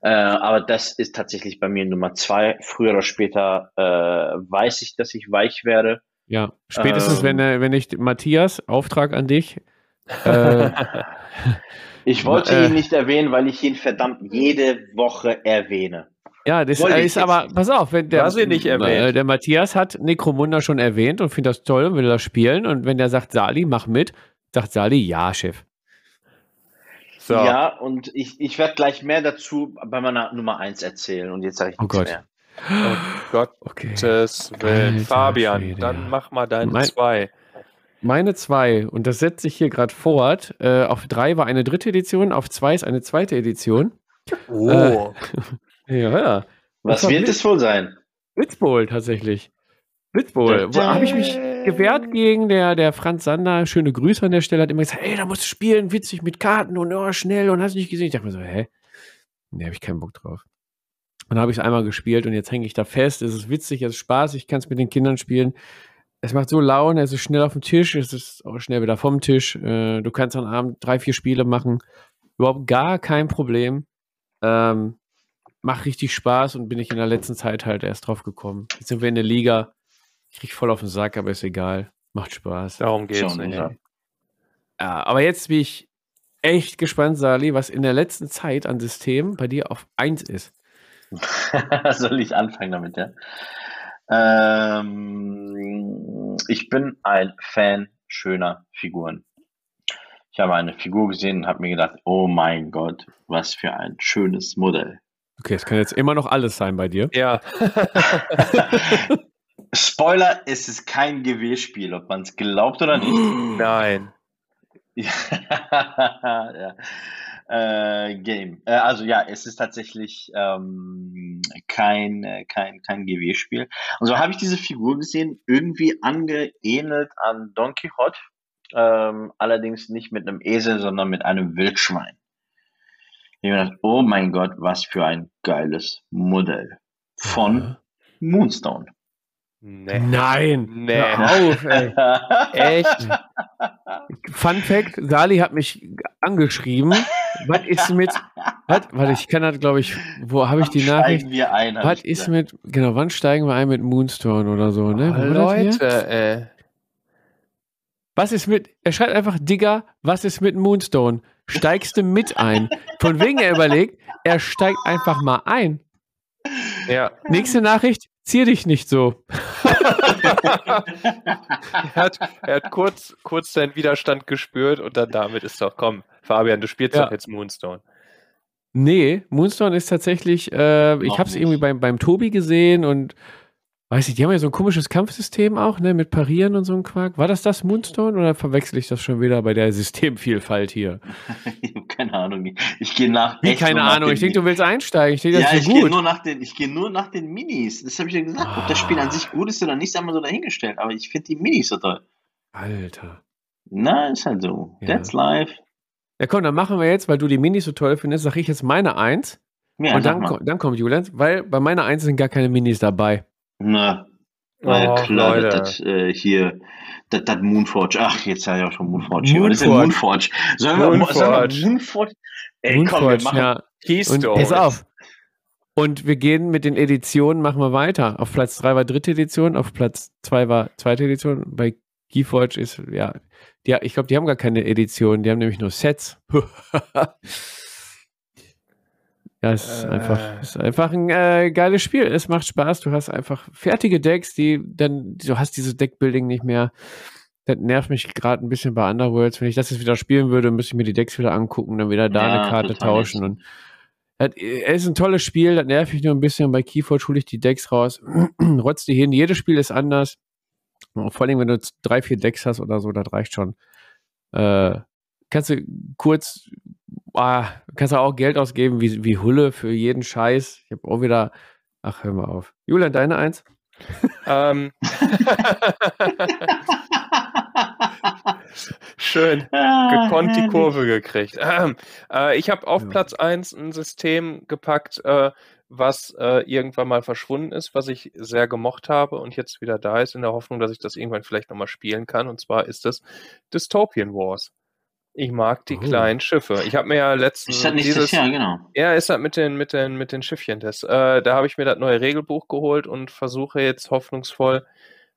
Äh, aber das ist tatsächlich bei mir Nummer zwei. Früher oder später äh, weiß ich, dass ich weich werde. Ja, spätestens ähm, wenn, wenn ich Matthias, Auftrag an dich. Äh, ich wollte äh, ihn nicht erwähnen, weil ich ihn verdammt jede Woche erwähne. Ja, das Wollte ist aber, pass auf, wenn der, nicht erwähnt. der Matthias hat Necromunda schon erwähnt und findet das toll und will das spielen. Und wenn der sagt, Sali, mach mit, sagt Sali, ja, Chef. So. Ja, und ich, ich werde gleich mehr dazu bei meiner Nummer 1 erzählen. Und jetzt sage ich oh Gott. mehr. Oh Gottes okay. Willen. Fabian, Friede, dann ja. mach mal deine mein, zwei. Meine zwei, und das setze ich hier gerade fort. Äh, auf drei war eine dritte Edition, auf zwei ist eine zweite Edition. Oh. Äh, Ja, ja. Was wird es wohl sein? Blitzbowl tatsächlich. Blitzbowl. Wo habe ich mich gewehrt gegen der, der Franz Sander. Schöne Grüße an der Stelle. Hat immer gesagt, ey, da musst du spielen, witzig mit Karten und oh, schnell und hast nicht gesehen. Ich dachte mir so, hä? Nee, habe ich keinen Bock drauf. Und dann habe ich es einmal gespielt und jetzt hänge ich da fest. Es ist witzig, es ist Spaß, ich kann es mit den Kindern spielen. Es macht so Laune, es ist schnell auf dem Tisch, es ist auch schnell wieder vom Tisch. Äh, du kannst am Abend drei, vier Spiele machen. Überhaupt gar kein Problem. Ähm, macht richtig Spaß und bin ich in der letzten Zeit halt erst drauf gekommen. Jetzt sind wir in der Liga. Ich krieg voll auf den Sack, aber ist egal. Macht Spaß. Darum geht's nicht. Ja. ja, aber jetzt bin ich echt gespannt, Sali, was in der letzten Zeit an Systemen bei dir auf 1 ist. Soll ich anfangen damit, ja? Ähm, ich bin ein Fan schöner Figuren. Ich habe eine Figur gesehen und habe mir gedacht, oh mein Gott, was für ein schönes Modell. Okay, es kann jetzt immer noch alles sein bei dir. Ja. Spoiler, es ist kein GW-Spiel, ob man es glaubt oder nicht. Nein. ja. Äh, Game. Äh, also ja, es ist tatsächlich ähm, kein, äh, kein, kein GW-Spiel. Und so habe ich diese Figur gesehen, irgendwie angeähnelt an Don Quixote, ähm, allerdings nicht mit einem Esel, sondern mit einem Wildschwein. Ich habe gedacht, oh mein Gott, was für ein geiles Modell von Moonstone. Nee. Nein. Nee. Hör auf, ey. Echt? Fun Fact: Sali hat mich angeschrieben. Was ist mit. Was? Warte, ich kann das, glaube ich. Wo habe ich die Nachricht? Steigen wir ein. Was ist gesagt. mit. Genau, wann steigen wir ein mit Moonstone oder so, ne? Hier? Leute, ey. Was ist mit. Er schreibt einfach, Digga, was ist mit Moonstone? Steigst du mit ein? Von wegen er überlegt, er steigt einfach mal ein. Ja. Nächste Nachricht, zieh dich nicht so. er hat, er hat kurz, kurz seinen Widerstand gespürt und dann damit ist doch, komm, Fabian, du spielst Ja. doch jetzt Moonstone. Nee, Moonstone ist tatsächlich, äh, ich habe es irgendwie beim, beim Tobi gesehen und weiß ich, die haben ja so ein komisches Kampfsystem auch, ne, mit Parieren und so ein Quark. War das das Moonstone oder verwechsel ich das schon wieder bei der Systemvielfalt hier? ich habe keine Ahnung. Ich gehe nach. Wie, keine nach Ahnung, ich denke, du willst einsteigen. Ich denke, ja, das ich ist so gehe gut. nur nach den, ich gehe nur nach den Minis. Das habe ich ja gesagt. Ob das Spiel an sich gut ist oder nicht, haben wir so dahingestellt. Aber ich finde die Minis so toll. Alter. Na, ist halt so. Ja. That's life. Ja, komm, dann machen wir jetzt, weil du die Minis so toll findest, sag ich jetzt meine Eins. Ja, und dann, dann kommt Julian, weil bei meiner Eins sind gar keine Minis dabei. Na, weil Oh, klar, Leute. das, äh, hier, das, das Moonforge. Ach, jetzt habe ich auch schon Moonforge. hier. Was ist denn Moonforge. Moonforge? Sollen wir Moonforge. Sollen wir Moonforge? Ey, komm, wir Moonforge, machen. ja. Und Keystone. pass auf. Und wir gehen mit den Editionen, machen wir weiter. Auf Platz 3 war dritte Edition, auf Platz 2 war zweite Edition. Bei Keyforge ist, ja, die, ich glaube, die haben gar keine Edition, die haben nämlich nur Sets. ja, es ist Äh. einfach, es ist einfach ein äh, geiles Spiel. Es macht Spaß. Du hast einfach fertige Decks, die dann, du hast dieses Deckbuilding nicht mehr. Das nervt mich gerade ein bisschen bei Underworlds. Wenn ich das jetzt wieder spielen würde, müsste ich mir die Decks wieder angucken, dann wieder da Ja, eine Karte tauschen und das ist ein tolles Spiel, das nervt mich nur ein bisschen. Bei Keyforge hole ich die Decks raus, rotz die hin. Jedes Spiel ist anders. Und vor allem, wenn du drei, vier Decks hast oder so, das reicht schon. Äh, kannst du kurz, ah, kannst du auch Geld ausgeben wie, wie Hulle für jeden Scheiß. Ich habe auch wieder, ach, hör mal auf. Julian, deine Eins? Ähm. Schön. gekonnt die Kurve gekriegt. Ähm, äh, ich habe auf Ja. Platz 1 ein System gepackt, äh, was äh, irgendwann mal verschwunden ist, was ich sehr gemocht habe und jetzt wieder da ist, in der Hoffnung, dass ich das irgendwann vielleicht nochmal spielen kann. Und zwar ist das Dystopian Wars. Ich mag die Oh. kleinen Schiffe. Ich habe mir ja letztens Ist das nicht das Jahr, genau. ja, ist das mit den, mit den, mit den Schiffchen. Das, äh, da habe ich mir das neue Regelbuch geholt und versuche jetzt hoffnungsvoll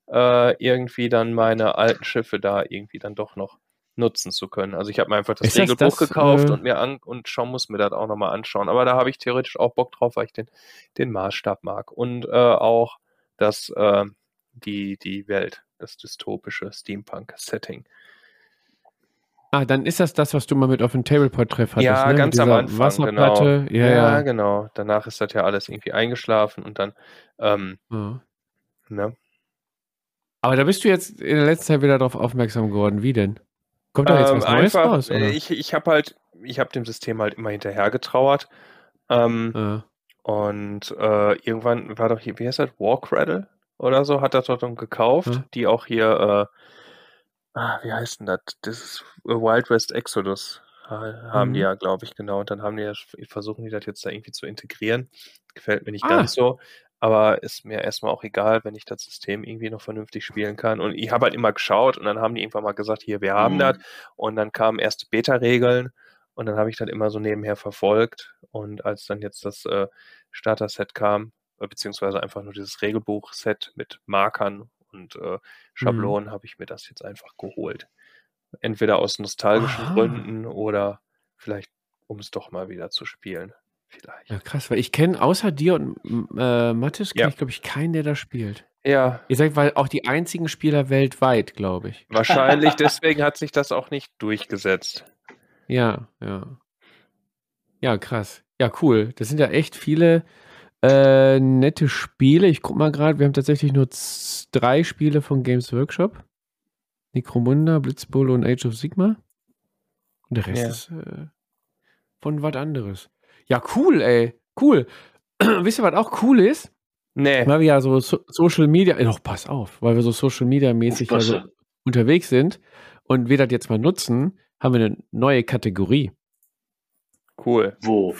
äh, irgendwie dann meine alten Schiffe da irgendwie dann doch noch nutzen zu können. Also ich habe mir einfach das Ist Regelbuch das, gekauft äh, und mir an und schon muss mir das auch nochmal anschauen. Aber da habe ich theoretisch auch Bock drauf, weil ich den, den Maßstab mag. Und äh, auch das, äh, die, die Welt, das dystopische Steampunk-Setting. Ah, dann ist das das, was du mal mit auf dem Tableport-Treff hattest, Ja, ne? ganz am Anfang, Wasserplatte. Ja, ja. genau. Danach ist das ja alles irgendwie eingeschlafen und dann, ähm, ja. ne? Aber da bist du jetzt in der letzten Zeit wieder darauf aufmerksam geworden. Wie denn? Kommt da jetzt Ähm, was Neues einfach, raus? äh, Oder? ich ich habe halt, ich habe dem System halt immer hinterher getrauert. Ähm, Ja. Und äh, irgendwann war doch hier, wie heißt das, Warcradle oder so, hat er dort dann gekauft, Ja. die auch hier, äh, ah, wie heißt denn das? Das ist äh, Wild West Exodus haben die Mhm. ja, glaube ich, genau. Und dann haben die das, versuchen die das jetzt da irgendwie zu integrieren. Gefällt mir nicht Ah. ganz so, aber ist mir erstmal auch egal, wenn ich das System irgendwie noch vernünftig spielen kann. Und ich habe halt immer geschaut und dann haben die irgendwann mal gesagt, hier, wir haben Mhm. das. Und dann kamen erste Beta-Regeln und dann habe ich das immer so nebenher verfolgt. Und als dann jetzt das äh, Starter-Set kam, äh, beziehungsweise einfach nur dieses Regelbuch-Set mit Markern und äh, Schablonen, habe ich mir das jetzt einfach geholt. Entweder aus nostalgischen Aha. Gründen oder vielleicht, um es doch mal wieder zu spielen. Vielleicht. ja, krass, weil ich kenne außer dir und äh, Mathis, kenne Ja. ich, glaube ich, keinen, der da spielt. Ja, Ihr seid weil auch die einzigen Spieler weltweit, glaube ich. wahrscheinlich deswegen hat sich das auch nicht durchgesetzt. Ja, ja. Ja, krass. Ja, cool. Das sind ja echt viele äh, nette Spiele. Ich guck mal gerade, wir haben tatsächlich nur drei Spiele von Games Workshop. Necromunda, Blitzbowl und Age of Sigma. Und der Rest ja. ist äh, von was anderes. Ja, cool, ey. Cool. Wisst ihr, was auch cool ist? Nee. Weil wir ja so, so Social Media, doch, pass auf, weil wir so Social Media mäßig also unterwegs sind und wir das jetzt mal nutzen, haben wir eine neue Kategorie. Cool. Wo?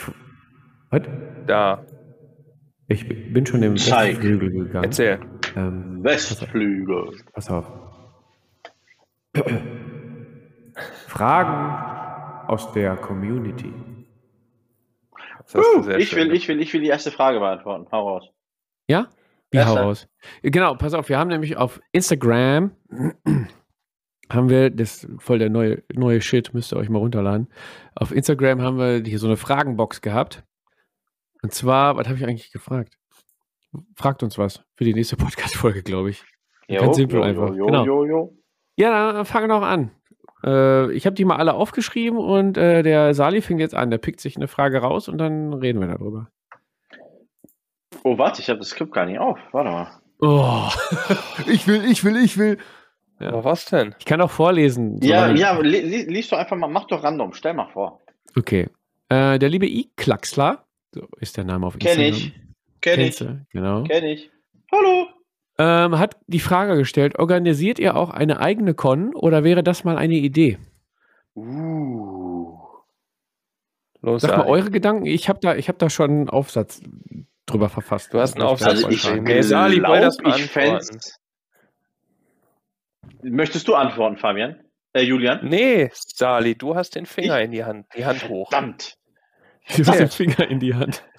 Was? Da. Ich bin schon im Zeig. Westflügel gegangen. Erzähl. Ähm, Westflügel. Pass auf. Fragen aus der Community. Uh, ich, will, ich, will, ich will die erste Frage beantworten. Hau raus. Ja? Wie hau raus? Genau, pass auf, wir haben nämlich auf Instagram haben wir, das ist voll der neue, neue Shit, müsst ihr euch mal runterladen. Auf Instagram haben wir hier so eine Fragenbox gehabt. Und zwar, was habe ich eigentlich gefragt? Fragt uns was für die nächste Podcast-Folge, glaube ich. Jo, Ganz simpel jo, einfach. Jo, genau. Ja, dann fangen wir noch an. Äh, ich habe die mal alle aufgeschrieben und äh, der Sali fängt jetzt an. Der pickt sich eine Frage raus und dann reden wir darüber. Oh, warte, ich habe das Skript gar nicht auf. Warte mal. Oh, ich will, ich will, ich will. Ja. Aber was denn? Ich kann auch vorlesen. Ja, ja, li liest doch einfach mal, mach doch random, stell mal vor. Okay. Äh, der liebe I-Klaxler, so ist der Name auf Instagram. Kenn ich. Kenn ich. Genau. Kenn ich. Hallo. Ähm, hat die Frage gestellt, organisiert ihr auch eine eigene Con oder wäre das mal eine Idee? Uh. Los, Sag mal eure Gedanken. Ich habe da, hab da schon einen Aufsatz drüber verfasst. Du hast einen Aufsatz. Also ich glaube, das ich fände Möchtest du antworten, Fabian? Äh, Julian? Nee, Sali, du hast den Finger ich? in die Hand, die Hand hoch. Verdammt. Du hast den Finger in die Hand.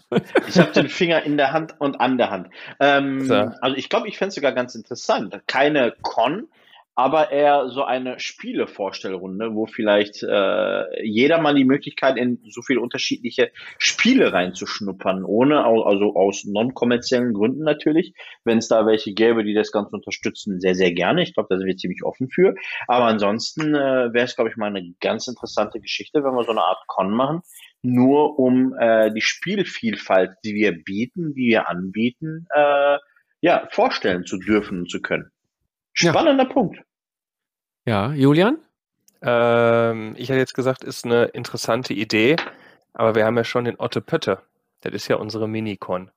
Ich habe den Finger in der Hand und an der Hand. Ähm, so. Also ich glaube, ich fände es sogar ganz interessant. Keine Con, aber eher so eine Spielevorstellrunde, wo vielleicht äh, jeder mal die Möglichkeit in so viele unterschiedliche Spiele reinzuschnuppern, ohne also aus non-kommerziellen Gründen natürlich. Wenn es da welche gäbe, die das Ganze unterstützen, sehr, sehr gerne. Ich glaube, da sind wir ziemlich offen für. Aber ansonsten äh, wäre es, glaube ich, mal eine ganz interessante Geschichte, wenn wir so eine Art Con machen, nur um äh, die Spielvielfalt, die wir bieten, die wir anbieten, äh, ja, vorstellen zu dürfen und zu können. Spannender ja. Punkt. Ja, Julian? Ähm, ich hätte jetzt gesagt, ist eine interessante Idee, aber wir haben ja schon den Otte Pötte. Das ist ja unsere Minicon,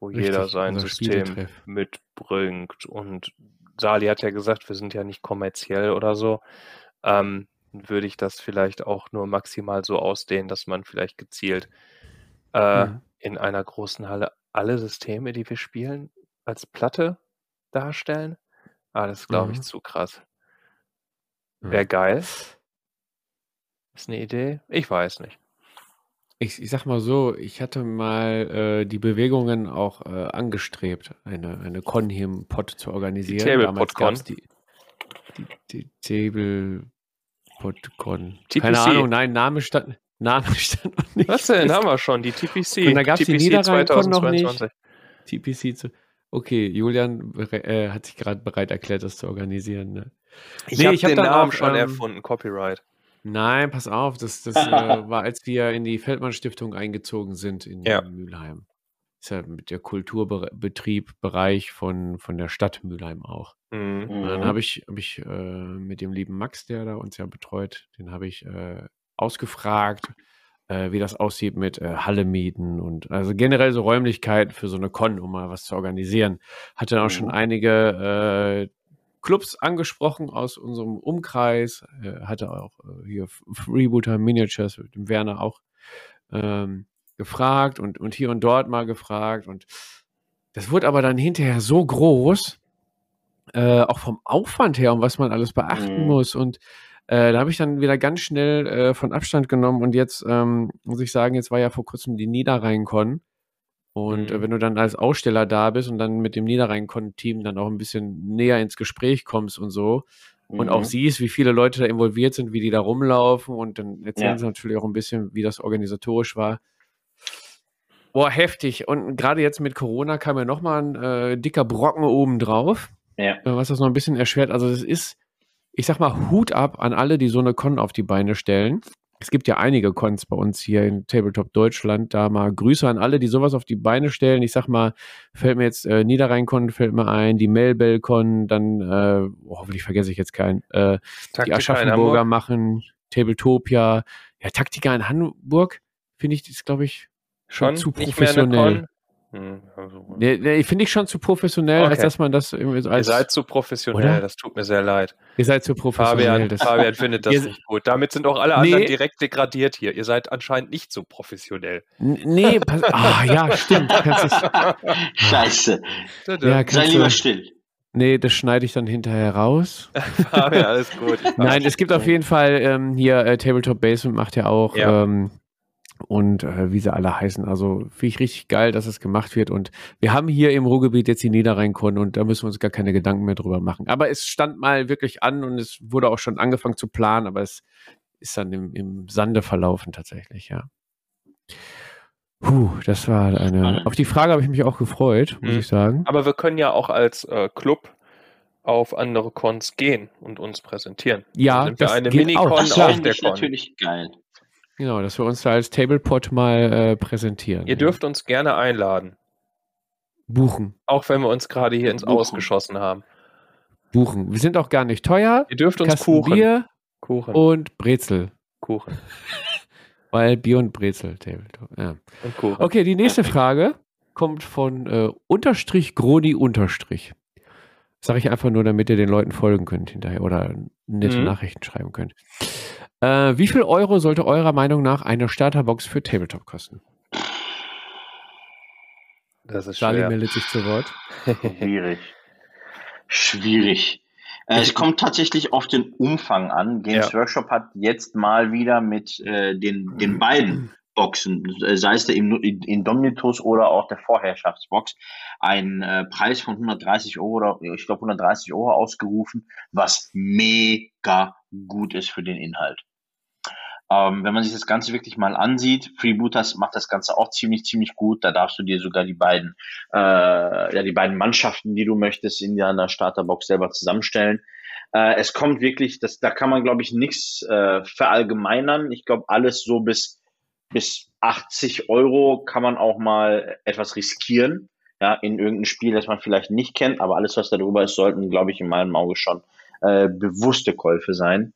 wo Richtig, jeder sein System mitbringt. Und Sali hat ja gesagt, wir sind ja nicht kommerziell oder so. Ähm, würde ich das vielleicht auch nur maximal so ausdehnen, dass man vielleicht gezielt äh, mhm. in einer großen Halle alle Systeme, die wir spielen, als Platte darstellen. Ah, das ist, glaube ich, mhm. zu krass. Wäre geil. Ist eine Idee? Ich weiß nicht. Ich, ich sag mal so, ich hatte mal äh, die Bewegungen auch äh, angestrebt, eine, eine Con hier im Pod zu organisieren. Die Tablepot Con. Die, die, die Tablepot-Con. Keine Ahnung, nein, Name stand, Name stand noch nicht. Was denn? Haben wir schon, die TPC. Und da gab es die Niederrhein-Con noch nicht. TPC zu. Okay, Julian äh, hat sich gerade bereit erklärt, das zu organisieren. Ne? Ich nee, habe hab den Namen auch, schon ähm, erfunden, Copyright. Nein, pass auf, das, das äh, war, als wir in die Feldmann-Stiftung eingezogen sind in ja. Mülheim. Ist ja mit der Kulturbetrieb, Bereich von, von der Stadt Mülheim auch. Mhm. Und dann habe ich, hab ich äh, mit dem lieben Max, der da uns ja betreut, den habe ich äh, ausgefragt, äh, wie das aussieht mit äh, Halle mieten und also generell so Räumlichkeiten für so eine Con, um mal was zu organisieren. Hatte dann auch schon mhm. einige äh, Clubs angesprochen aus unserem Umkreis, äh, hatte auch äh, hier Freebooter Miniatures mit dem Werner auch ähm, gefragt und, und hier und dort mal gefragt und das wurde aber dann hinterher so groß, äh, auch vom Aufwand her, um was man alles beachten mhm. muss und äh, da habe ich dann wieder ganz schnell äh, von Abstand genommen und jetzt ähm, muss ich sagen, jetzt war ja vor kurzem die Niederrhein-Con. Und äh, mhm. wenn du dann als Aussteller da bist und dann mit dem Niederrhein-Con-Team dann auch ein bisschen näher ins Gespräch kommst und so mhm. und auch mhm. siehst, wie viele Leute da involviert sind, wie die da rumlaufen und dann erzählen ja. sie natürlich auch ein bisschen, wie das organisatorisch war. Boah, heftig. Und gerade jetzt mit Corona kam ja nochmal ein äh, dicker Brocken oben drauf, ja. Äh, was das noch ein bisschen erschwert. Also es ist ich sag mal, Hut ab an alle, die so eine Con auf die Beine stellen. es gibt ja einige Cons bei uns hier in Tabletop Deutschland. Da mal Grüße an alle, die sowas auf die Beine stellen. Ich sag mal, fällt mir jetzt äh, Niederrhein-Con, fällt mir ein, die Melbell-Con, dann, äh, oh, hoffentlich vergesse ich jetzt keinen, äh, die Aschaffenburger machen, Tabletopia. Ja, Taktika in Hamburg, finde ich, ist, glaube ich, schon zu professionell. Hm, also, nee, nee, finde ich schon zu professionell, okay. als dass man das irgendwie als. Ihr seid zu professionell, oder? das tut mir sehr leid. Ihr seid zu professionell. Fabian, Fabian findet das nicht gut. Damit sind auch alle nee. anderen direkt degradiert hier. Ihr seid anscheinend nicht so professional. nee, ah, ja, stimmt. Scheiße. Ja, Sei lieber still. Nee, das schneide ich dann hinterher raus. Fabian, alles gut. Nein, es gibt auf jeden Fall ähm, hier äh, Tabletop Basement macht ja auch ja. Ähm, und äh, wie sie alle heißen. Also finde ich richtig geil, dass es gemacht wird. Und wir haben hier im Ruhrgebiet jetzt die Niederrhein-Con und da müssen wir uns gar keine Gedanken mehr drüber machen. Aber es stand mal wirklich an und es wurde auch schon angefangen zu planen, aber es ist dann im, im Sande verlaufen tatsächlich, ja. Puh, das war eine. Auf die Frage habe ich mich auch gefreut, muss mhm. ich sagen. Aber wir können ja auch als äh, Club auf andere Cons gehen und uns präsentieren. Ja, sind wir das eine Minicon auch. Das auf der Con. natürlich geil. Genau, dass wir uns da als Tablepot mal äh, präsentieren. Ihr dürft uns gerne einladen. Buchen. Auch wenn wir uns gerade hier ins Buchen. Aus geschossen haben. Buchen. Wir sind auch gar nicht teuer. Ihr dürft uns Kasten Kuchen. Bier Kuchen. und Brezel. Kuchen. Weil Bier und Brezel. Tabletop. Ja. Und Kuchen. Okay, die nächste Frage kommt von äh, Unterstrich Groni Unterstrich. Sage ich einfach nur, damit ihr den Leuten folgen könnt hinterher oder nette mhm. Nachrichten schreiben könnt. Äh, wie viel Euro sollte eurer Meinung nach eine Starterbox für Tabletop kosten? Das ist Charlie schwer. meldet sich zu Wort. Schwierig. Schwierig. Äh, es kommt tatsächlich auf den Umfang an. Games ja. Workshop hat jetzt mal wieder mit äh, den, den beiden Boxen, sei es der Indomitus oder auch der Vorherrschaftsbox, einen äh, Preis von 130 Euro oder ich glaube 130 Euro ausgerufen, was mega gut ist für den Inhalt. Ähm, wenn man sich das Ganze wirklich mal ansieht, Freebooters macht das Ganze auch ziemlich, ziemlich gut. Da darfst du dir sogar die beiden, äh, ja, die beiden Mannschaften, die du möchtest, in deiner Starterbox selber zusammenstellen. Äh, es kommt wirklich, das, da kann man, glaube ich, nichts äh, verallgemeinern. Ich glaube, alles so bis, bis 80 Euro kann man auch mal etwas riskieren. Ja, in irgendein Spiel, das man vielleicht nicht kennt, aber alles, was darüber ist, sollten, glaube ich, in meinem Auge schon äh, bewusste Käufe sein.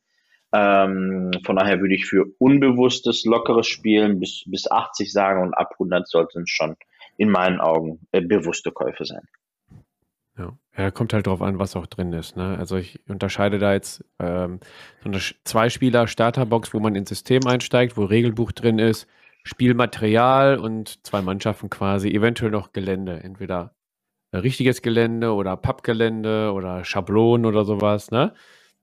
Ähm, von daher würde ich für unbewusstes, lockeres Spielen bis, bis 80 sagen und ab 100 sollten es schon in meinen Augen äh, bewusste Käufe sein. Ja. ja, kommt halt drauf an, was auch drin ist. Ne? Also ich unterscheide da jetzt ähm, so eine Zwei-Spieler-Starterbox, wo man ins System einsteigt, wo Regelbuch drin ist, Spielmaterial und zwei Mannschaften quasi, eventuell noch Gelände. Entweder richtiges Gelände oder Pappgelände oder Schablonen oder sowas. Ne?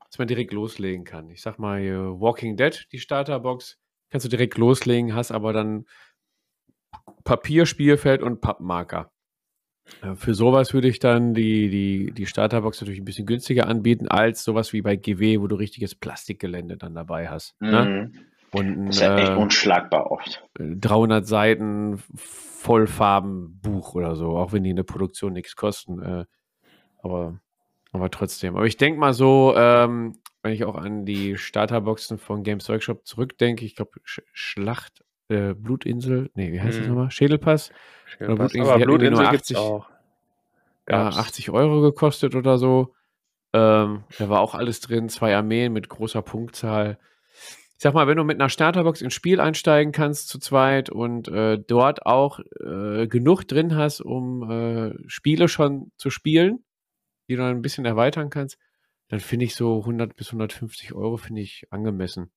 Dass man direkt loslegen kann. Ich sag mal, Walking Dead, die Starterbox, kannst du direkt loslegen, hast aber dann Papierspielfeld und Pappmarker. Äh, für sowas würde ich dann die, die, die Starterbox natürlich ein bisschen günstiger anbieten, als sowas wie bei GW, wo du richtiges Plastikgelände dann dabei hast. Ne? Mhm. Ne? Und das ist ja echt äh, unschlagbar oft. 300 Seiten Vollfarbenbuch oder so, auch wenn die in der Produktion nichts kosten. Äh, aber aber trotzdem. Aber ich denke mal so, ähm, wenn ich auch an die Starterboxen von Games Workshop zurückdenke, ich glaube, Sch Schlacht, äh, Blutinsel, nee, wie heißt hm. das nochmal? Schädelpass? Schädelpass. Blutinsel, Aber Blutinsel nur 80, auch. Ja, 80 Euro gekostet oder so. Ähm, da war auch alles drin, zwei Armeen mit großer Punktzahl. Ich sag mal, wenn du mit einer Starterbox ins Spiel einsteigen kannst zu zweit und äh, dort auch äh, genug drin hast, um äh, Spiele schon zu spielen, die du dann ein bisschen erweitern kannst, dann finde ich so 100 bis 150 Euro finde ich angemessen.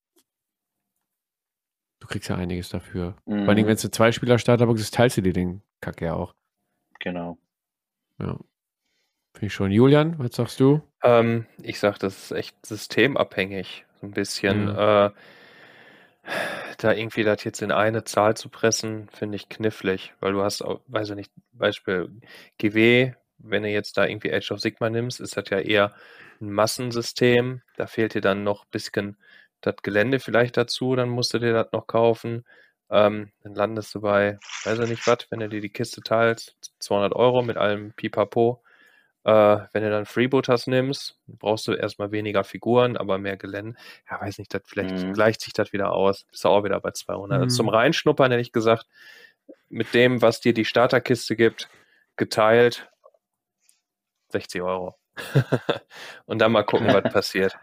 Du kriegst ja einiges dafür. Mhm. Vor allem, wenn es eine Zweispieler-Starterbox ist, teilst du dir den Kack ja auch. Genau. Ja. Finde ich schon. Julian, was sagst du? Ähm, ich sag, das ist echt systemabhängig. So ein bisschen. Mhm. Äh, da irgendwie das jetzt in eine Zahl zu pressen, finde ich knifflig, weil du hast, auch, weiß ich nicht, Beispiel GW wenn du jetzt da irgendwie Age of Sigma nimmst, ist das ja eher ein Massensystem. Da fehlt dir dann noch ein bisschen das Gelände vielleicht dazu, dann musst du dir das noch kaufen. Ähm, dann landest du bei, weiß ich nicht was, wenn du dir die Kiste teilst, 200 Euro mit allem Pipapo. Äh, wenn du dann Freebooters nimmst, brauchst du erstmal weniger Figuren, aber mehr Gelände. Ja, weiß nicht, das, vielleicht Mhm. gleicht sich das wieder aus. Bist du auch wieder bei 200. Mhm. Also zum Reinschnuppern hätte ich gesagt, mit dem, was dir die Starterkiste gibt, geteilt 60 Euro. Und dann mal gucken, was passiert.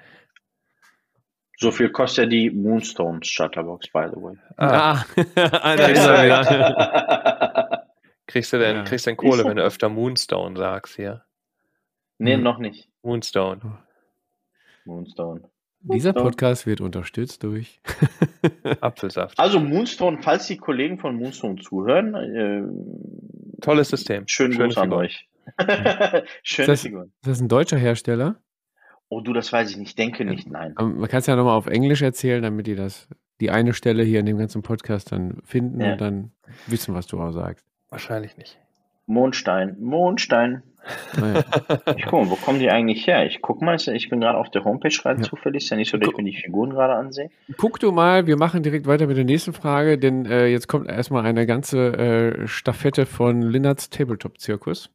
So viel kostet ja die Moonstone Starterbox, by the way. Ah, Ah, da ist er wieder. kriegst du denn, Ja. kriegst denn Kohle, wenn du öfter Moonstone sagst hier? nee, Hm. noch nicht. Moonstone. Moonstone. Dieser Podcast wird unterstützt durch. Apfelsaft. Also Moonstone, falls die Kollegen von Moonstone zuhören, äh, Tolles System. schönen Schöne Gruß an euch. Schöne Das- Figuren. Ist das ein deutscher Hersteller? Oh, du, das weiß ich nicht. Denke nicht, nein. Aber Man kann es ja nochmal auf Englisch erzählen, damit die das, die eine Stelle hier in dem ganzen Podcast dann finden Ja. und dann wissen, was du auch sagst. Wahrscheinlich nicht. Mondstein, Mondstein. Naja. Ich guck mal, wo kommen die eigentlich her? Ich guck mal, ich bin gerade auf der Homepage rein Ja. zufällig. Ist ja nicht so, dass ich mir die Figuren gerade ansehe. Guck du mal, wir machen direkt weiter mit der nächsten Frage, denn äh, jetzt kommt erstmal eine ganze äh, Staffette von Linnards Tabletop-Zirkus.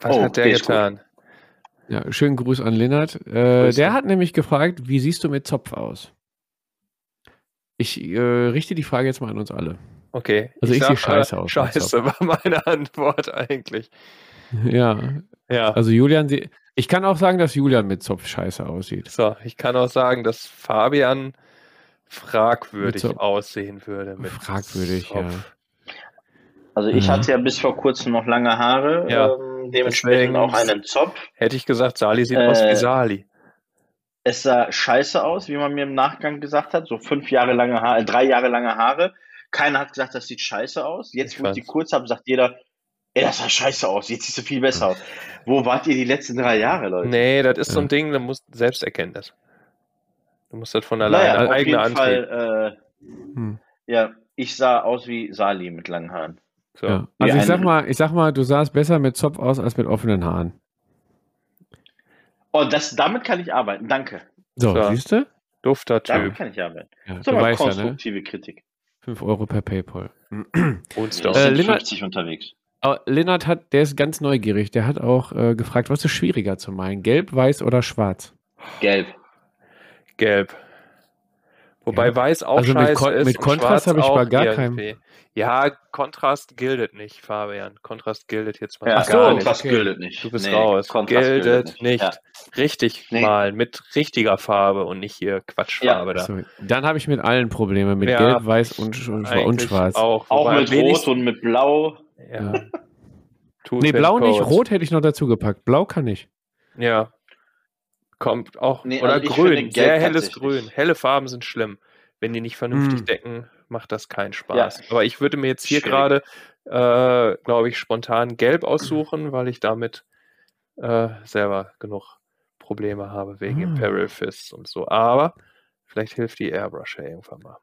Was Oh, hat der getan? Ja, schönen Gruß an Linnard. Äh, der hat nämlich gefragt, wie siehst du mit Zopf aus? Ich äh, richte die Frage jetzt mal an uns alle. Okay. Also ich sehe sag, scheiße äh, aus mit Scheiße war meine Antwort eigentlich. Ja, Ja. also Julian, ich kann auch sagen, dass Julian mit Zopf scheiße aussieht. So, ich kann auch sagen, dass Fabian fragwürdig aussehen würde. Mit Fragwürdig, ja. Also ich Mhm. hatte ja bis vor kurzem noch lange Haare, Ja, ähm, dementsprechend deswegen- auch einen Zopf. Hätte ich gesagt, Sali sieht aus wie Äh, Sali. Es sah scheiße aus, wie man mir im Nachgang gesagt hat. So fünf Jahre lange Haare, drei Jahre lange Haare. Keiner hat gesagt, das sieht scheiße aus. Jetzt, Ich wo ich die fand's. kurz habe, sagt jeder, ey, das sah scheiße aus. Jetzt siehst du viel besser aus. Wo wart ihr die letzten drei Jahre, Leute? Nee, das ist so ein Ding, da musst Selbsterkenntnis. Du musst das von alleine, naja, eigener jeden Antrieb. Fall, Hm. äh, ja, ich sah aus wie Sali mit langen Haaren. So. Ja. Also ich sag mal, ich sag mal, du sahst besser mit Zopf aus als mit offenen Haaren. Oh, das, damit kann ich arbeiten. Danke. So, So. siehst du? Dufter Damit Typ. kann ich arbeiten. Ja, Das ist du aber weißt ja, ne? konstruktive Kritik. 5 Euro per Paypal. Ich Äh, Lennart- 50 unterwegs. Lennart hat, der ist ganz neugierig. Der hat auch äh, gefragt, was ist schwieriger zu malen? Gelb, weiß oder schwarz? Gelb. Gelb. Wobei Gelb. weiß auch Also mit scheiße Kon- ist. mit und Kontrast habe ich bei gar keinem- irgendwie. Ja, Kontrast gilt nicht, Fabian. Kontrast gilt jetzt mal Ja, so so, gar Kontrast nicht. okay. gilt nicht. Du bist Nee, raus. Kontrast Gildet nicht. Ja. Richtig Nee. malen mit richtiger Farbe und nicht hier Quatschfarbe da. So, dann habe ich mit allen Probleme. Mit Ja, Gelb, Weiß und, und, Eigentlich Schwarz. Auch, Auch mit Rot und mit Blau. Ja. Ja. Nee, Blau nicht. Rot hätte ich noch dazu gepackt. Blau kann ich. Ja. Kommt auch. Nee, Oder also grün. Sehr helles. Grün. Helle Farben sind schlimm. Wenn die nicht vernünftig Mm. decken, macht das keinen Spaß. Aber ich würde mir jetzt hier gerade, äh, glaube ich, spontan Gelb aussuchen, weil ich damit äh, selber genug Probleme habe wegen Ah. Imperial Fists und so. Aber vielleicht hilft die Airbrush ja irgendwann mal.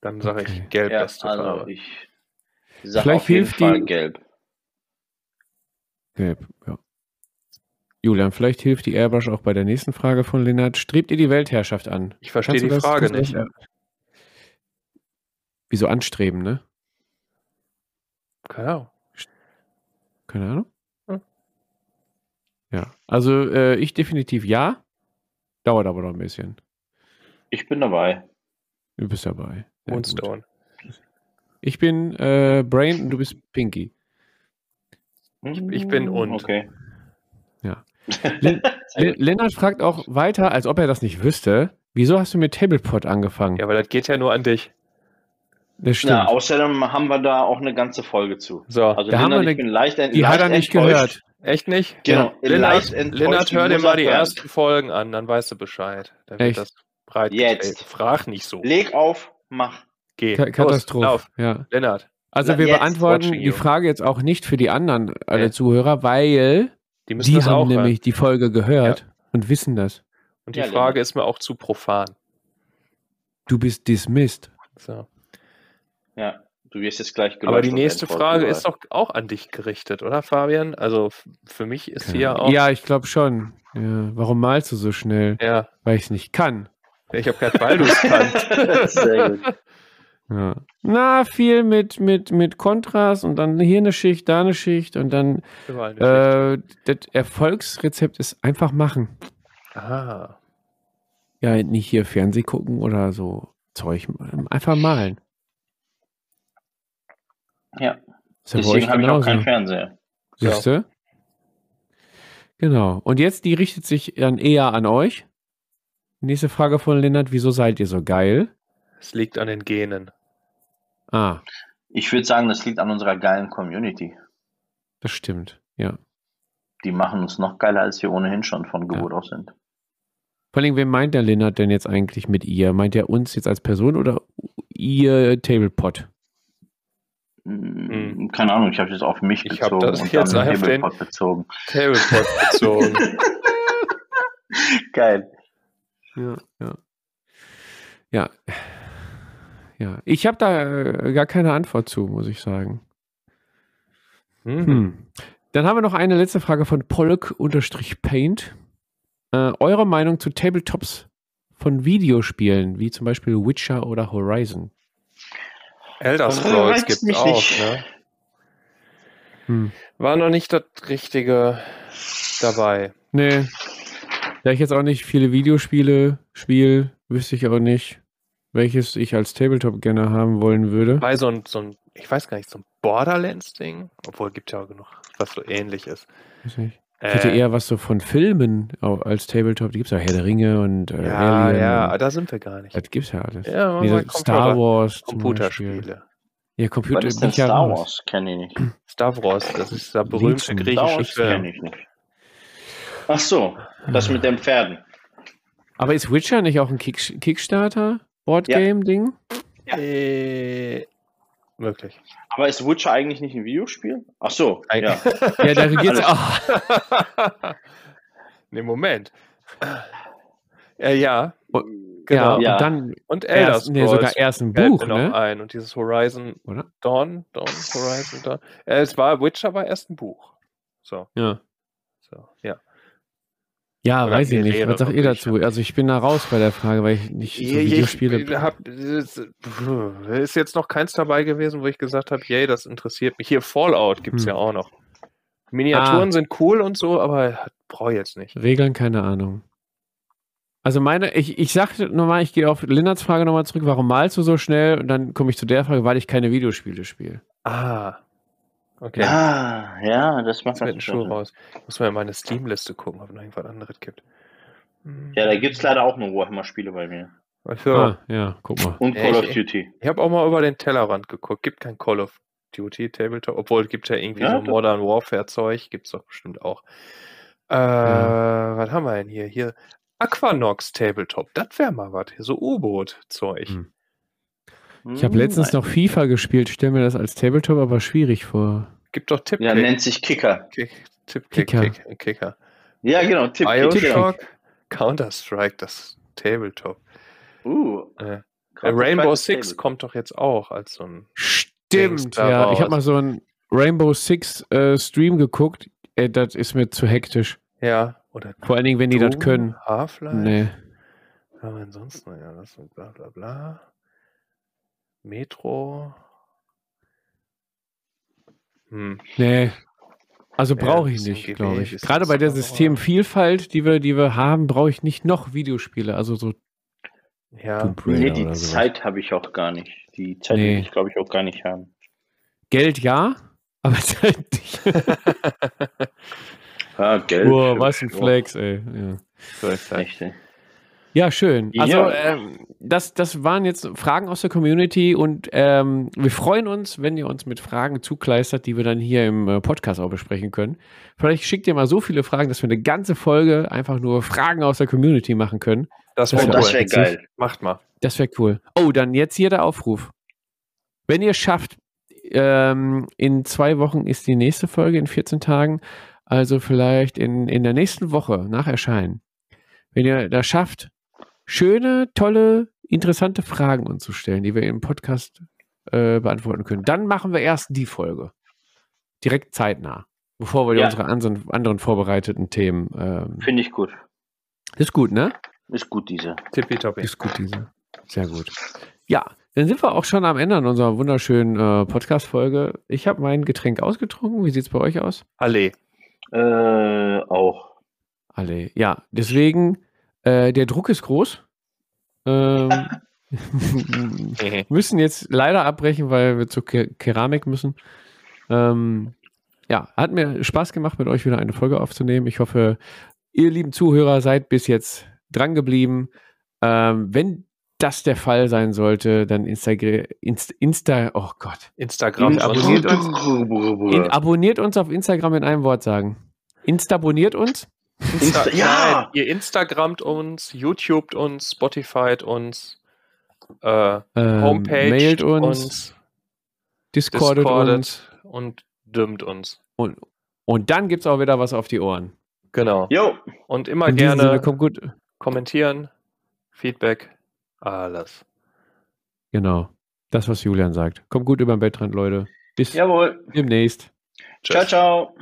Dann sage Okay. ich Gelb Ja, beste also Farbe. ich sag Vielleicht auf jeden hilft Fall die- Gelb. Gelb, ja. Julian, vielleicht hilft die Airbrush auch bei der nächsten Frage von Lennart. Strebt ihr die Weltherrschaft an? Ich verstehe die das- Frage nicht. Wieso anstreben, ne? Keine Ahnung. Keine Ahnung. Hm. Ja, also äh, ich definitiv ja. Dauert aber noch ein bisschen. Ich bin dabei. Du bist dabei. Gut. Moonstone. Ich bin äh, Brain und du bist Pinky. Ich- ich bin und. Okay. Len gut. Lennart fragt auch weiter, als ob er das nicht wüsste. Wieso hast du mit Tablepot angefangen? Ja, aber das geht ja nur an dich. Das stimmt. Ja, außerdem haben wir da auch eine ganze Folge zu. So, Also Da haben Lennart, wir ich eine- bin leicht, die hat leicht er nicht enttäuscht. gehört. echt nicht? Genau, Lennart, leicht enttäuscht, Lennart wie hör dir mal die ersten Folgen an, dann weißt du Bescheid. Dann wird Echt? das breit Jetzt. Frag nicht so. Leg auf, mach. Geh. Ka Los, Katastrophe. lauf. Ja. Lennart, Also Na, wir jetzt beantworten die. Frage jetzt auch nicht für die anderen alle Nee. Zuhörer, weil die müssen die haben hören. nämlich die Folge gehört und wissen das. Und die Ja, Frage Lennart. ist mir auch zu profan. Du bist dismissed. So. Ja, du wirst jetzt gleich Aber die gelöscht nächste Frage ist doch auch an dich gerichtet, oder Fabian? Also für mich ist hier Keine- auch. Ja, ich glaube schon. Ja, warum malst du so schnell? Ja, Weil ich es nicht kann. ich habe du es kannst. Sehr gut. Ja. Na, viel mit, mit, mit Kontrast und dann hier eine Schicht, da eine Schicht und dann äh, das Erfolgsrezept ist einfach machen. Ah. Ja, nicht hier Fernseh gucken oder so Zeug. Einfach malen. Ja, ja deswegen habe ich auch keinen Fernseher. Siehst du? Genau. Und jetzt, die richtet sich dann eher an euch. Nächste Frage von Lennart. Wieso seid ihr so geil? Es liegt an den Genen. Ah, Ich würde sagen, das liegt an unserer geilen Community. das stimmt. Ja. Die machen uns noch geiler, als wir ohnehin schon von Geburt aus sind. Vor allem, wen meint der Lennart denn jetzt eigentlich mit ihr? Meint er uns jetzt als Person oder ihr Tablepot? Mm, Keine Ahnung, ich habe das auf mich Ich bezogen das und jetzt dann auf den- bezogen. Tablepot bezogen. Geil. Ja, ja. Ja. Ja, ich habe da äh, gar keine Antwort zu, muss ich sagen. Hm. Hm. Dann haben wir noch eine letzte Frage von Pollock-Paint. Äh, eure Meinung zu Tabletops von Videospielen, wie zum Beispiel Witcher oder Horizon? Elder Scrolls gibt's mich auch, nicht. ne? Hm. War noch nicht das Richtige dabei. Nee. Da ich jetzt auch nicht viele Videospiele spiele, wüsste ich auch nicht, welches ich als Tabletop gerne haben wollen würde. Bei so ein, so ein, ich weiß gar nicht, so ein Borderlands-Ding, obwohl gibt ja auch genug, was so ähnlich ist. Weiß nicht. Ich hätte Äh, eher was so von Filmen als Tabletop. Die gibt es ja Herr der Ringe und äh, ja, Alien. ja, und, da sind wir gar nicht. das gibt's ja alles. Ja, das- Star Wars. Computerspiele. Ja, Computer. Was ist denn ja Star. Wars? Kenne ich nicht. Star Wars, das ist der berühmte Star griechische Wars Film. kenne ich nicht. Ach so, das mit den Pferden. Aber ist Witcher nicht auch ein Kick Kickstarter? Boardgame-Ding? Äh, möglich. Aber ist Witcher eigentlich nicht ein Videospiel? Ach so, Ein- ja. Ja, da geht's Alles- auch. ne, Moment. Äh, ja, Ja, genau. und Ja. dann Und Elder erst, nee, sogar erst ein Buch, ne? ein. Und dieses Horizon Oder? Dawn, Dawn, Horizon Dawn. Äh, es war Witcher war erst ein Buch. So, Ja. so, ja. Ja, Oder weiß ich nicht. Was sagt ihr dazu? Also ich bin da raus bei der Frage, weil ich nicht so Videospiele. Ich hab, es ist jetzt noch keins dabei gewesen, wo ich gesagt habe, yay, das interessiert mich. Hier Fallout gibt es Hm. ja auch noch. Miniaturen Ah. sind cool und so, aber brauche ich jetzt nicht. Regeln, keine Ahnung. Also meine, ich, ich sagte nochmal, ich gehe auf Linnerts Frage nochmal zurück, warum malst du so schnell? Und dann komme ich zu der Frage, weil ich keine Videospiele spiele. Ah. Okay. Ah, ja, das macht Jetzt mit Schuh Sinn. raus. Muss man in meine Steam-Liste gucken, ob noch irgendwas anderes gibt. Hm. Ja, da gibt es leider auch nur Warhammer-Spiele bei mir. Ach so. Ah, ja, guck mal. Und Ja, Call ich- of Duty. Ich habe auch mal über den Tellerrand geguckt. Gibt kein Call of Duty Tabletop, obwohl es gibt ja irgendwie Ja, so. Modern Warfare Zeug, gibt es doch bestimmt auch. Äh, was haben wir denn hier? Hier Aquanox Tabletop, das wäre mal was. Hier so U-Boot-Zeug. Hm. Ich habe Hm, letztens nein. noch FIFA gespielt, stelle mir das als Tabletop aber schwierig vor. Gibt doch Tipp Ja, nennt sich Kicker. Kick, Tipp Kick, Kicker. Kick, Kicker. Ja, genau, Tipp Bioshock, Counter-Strike, das Tabletop. Uh, Äh, Counter-Strike Rainbow Six Table. kommt doch jetzt auch als so ein. Stimmt, ja. Ich habe mal so einen Rainbow Six äh, Stream geguckt. Ey, das ist mir zu hektisch. Ja, oder Vor allen Dingen, wenn die das können. Half-Life. Nee. Aber ansonsten, ja, das und bla bla bla. Metro. Hm. Nee. Also Ja, brauche ich nicht, glaube ich. Gerade bei der. Systemvielfalt, die wir, die wir haben, brauche ich nicht noch Videospiele. Also so Ja, Nee, die. Zeit habe ich auch gar nicht. Die Zeit Nee. will ich, glaube ich, auch gar nicht haben. Geld ja, aber Zeit nicht. Ja, Geld. Boah, was ein Ja, Flex, ey. Ja. so ist das. Echt, ey. Ja, schön. Also, Ja. ähm, das, das waren jetzt Fragen aus der Community und ähm, wir freuen uns, wenn ihr uns mit Fragen zukleistert, die wir dann hier im äh, Podcast auch besprechen können. Vielleicht schickt ihr mal so viele Fragen, dass wir eine ganze Folge einfach nur Fragen aus der Community machen können. Das Das wäre wär das witzig. geil. Macht mal. Das wäre cool. Oh, dann jetzt hier der Aufruf. Wenn ihr schafft, ähm, in zwei Wochen ist die nächste Folge, in 14 Tagen, also vielleicht in, in der nächsten Woche nach Erscheinen. Wenn ihr das schafft, schöne, tolle, interessante Fragen uns zu stellen, die wir im Podcast äh, beantworten können, dann machen wir erst die Folge. Direkt zeitnah, bevor wir Ja. unsere anderen, anderen vorbereiteten Themen. Ähm, Finde ich gut. ist gut, ne? Ist gut, diese. Tippitoppi. Ist gut, diese. Sehr gut. Ja, dann sind wir auch schon am Ende unserer wunderschönen äh, Podcast-Folge. Ich habe mein Getränk ausgetrunken. Wie sieht es bei euch aus? Halle. Äh, auch. Alle. Ja, deswegen, äh, der Druck ist groß. Ähm, müssen jetzt leider abbrechen, weil wir zur Ke Keramik müssen. Ähm, ja, hat mir Spaß gemacht, mit euch wieder eine Folge aufzunehmen. Ich hoffe, ihr lieben Zuhörer seid bis jetzt dran geblieben. Ähm, wenn das der Fall sein sollte, dann Instagram, Insta, Insta, oh Gott. Instagram. Abonniert uns, in, abonniert uns auf Instagram in einem Wort sagen. Instabonniert uns. Insta Insta ja! Nein, ihr Instagramt uns, YouTubet uns, Spotifyt uns, äh, ähm, Homepage mailt uns, uns Discordet, Discordet uns und dümmt uns. Und, und dann gibt es auch wieder was auf die Ohren. Genau. Jo. Und immer gerne Sinne, kommt gut. kommentieren, Feedback, alles. Genau. Das, was Julian sagt. Kommt gut über den Bettrand, Leute. Bis Jawohl. demnächst. Ciao, ciao.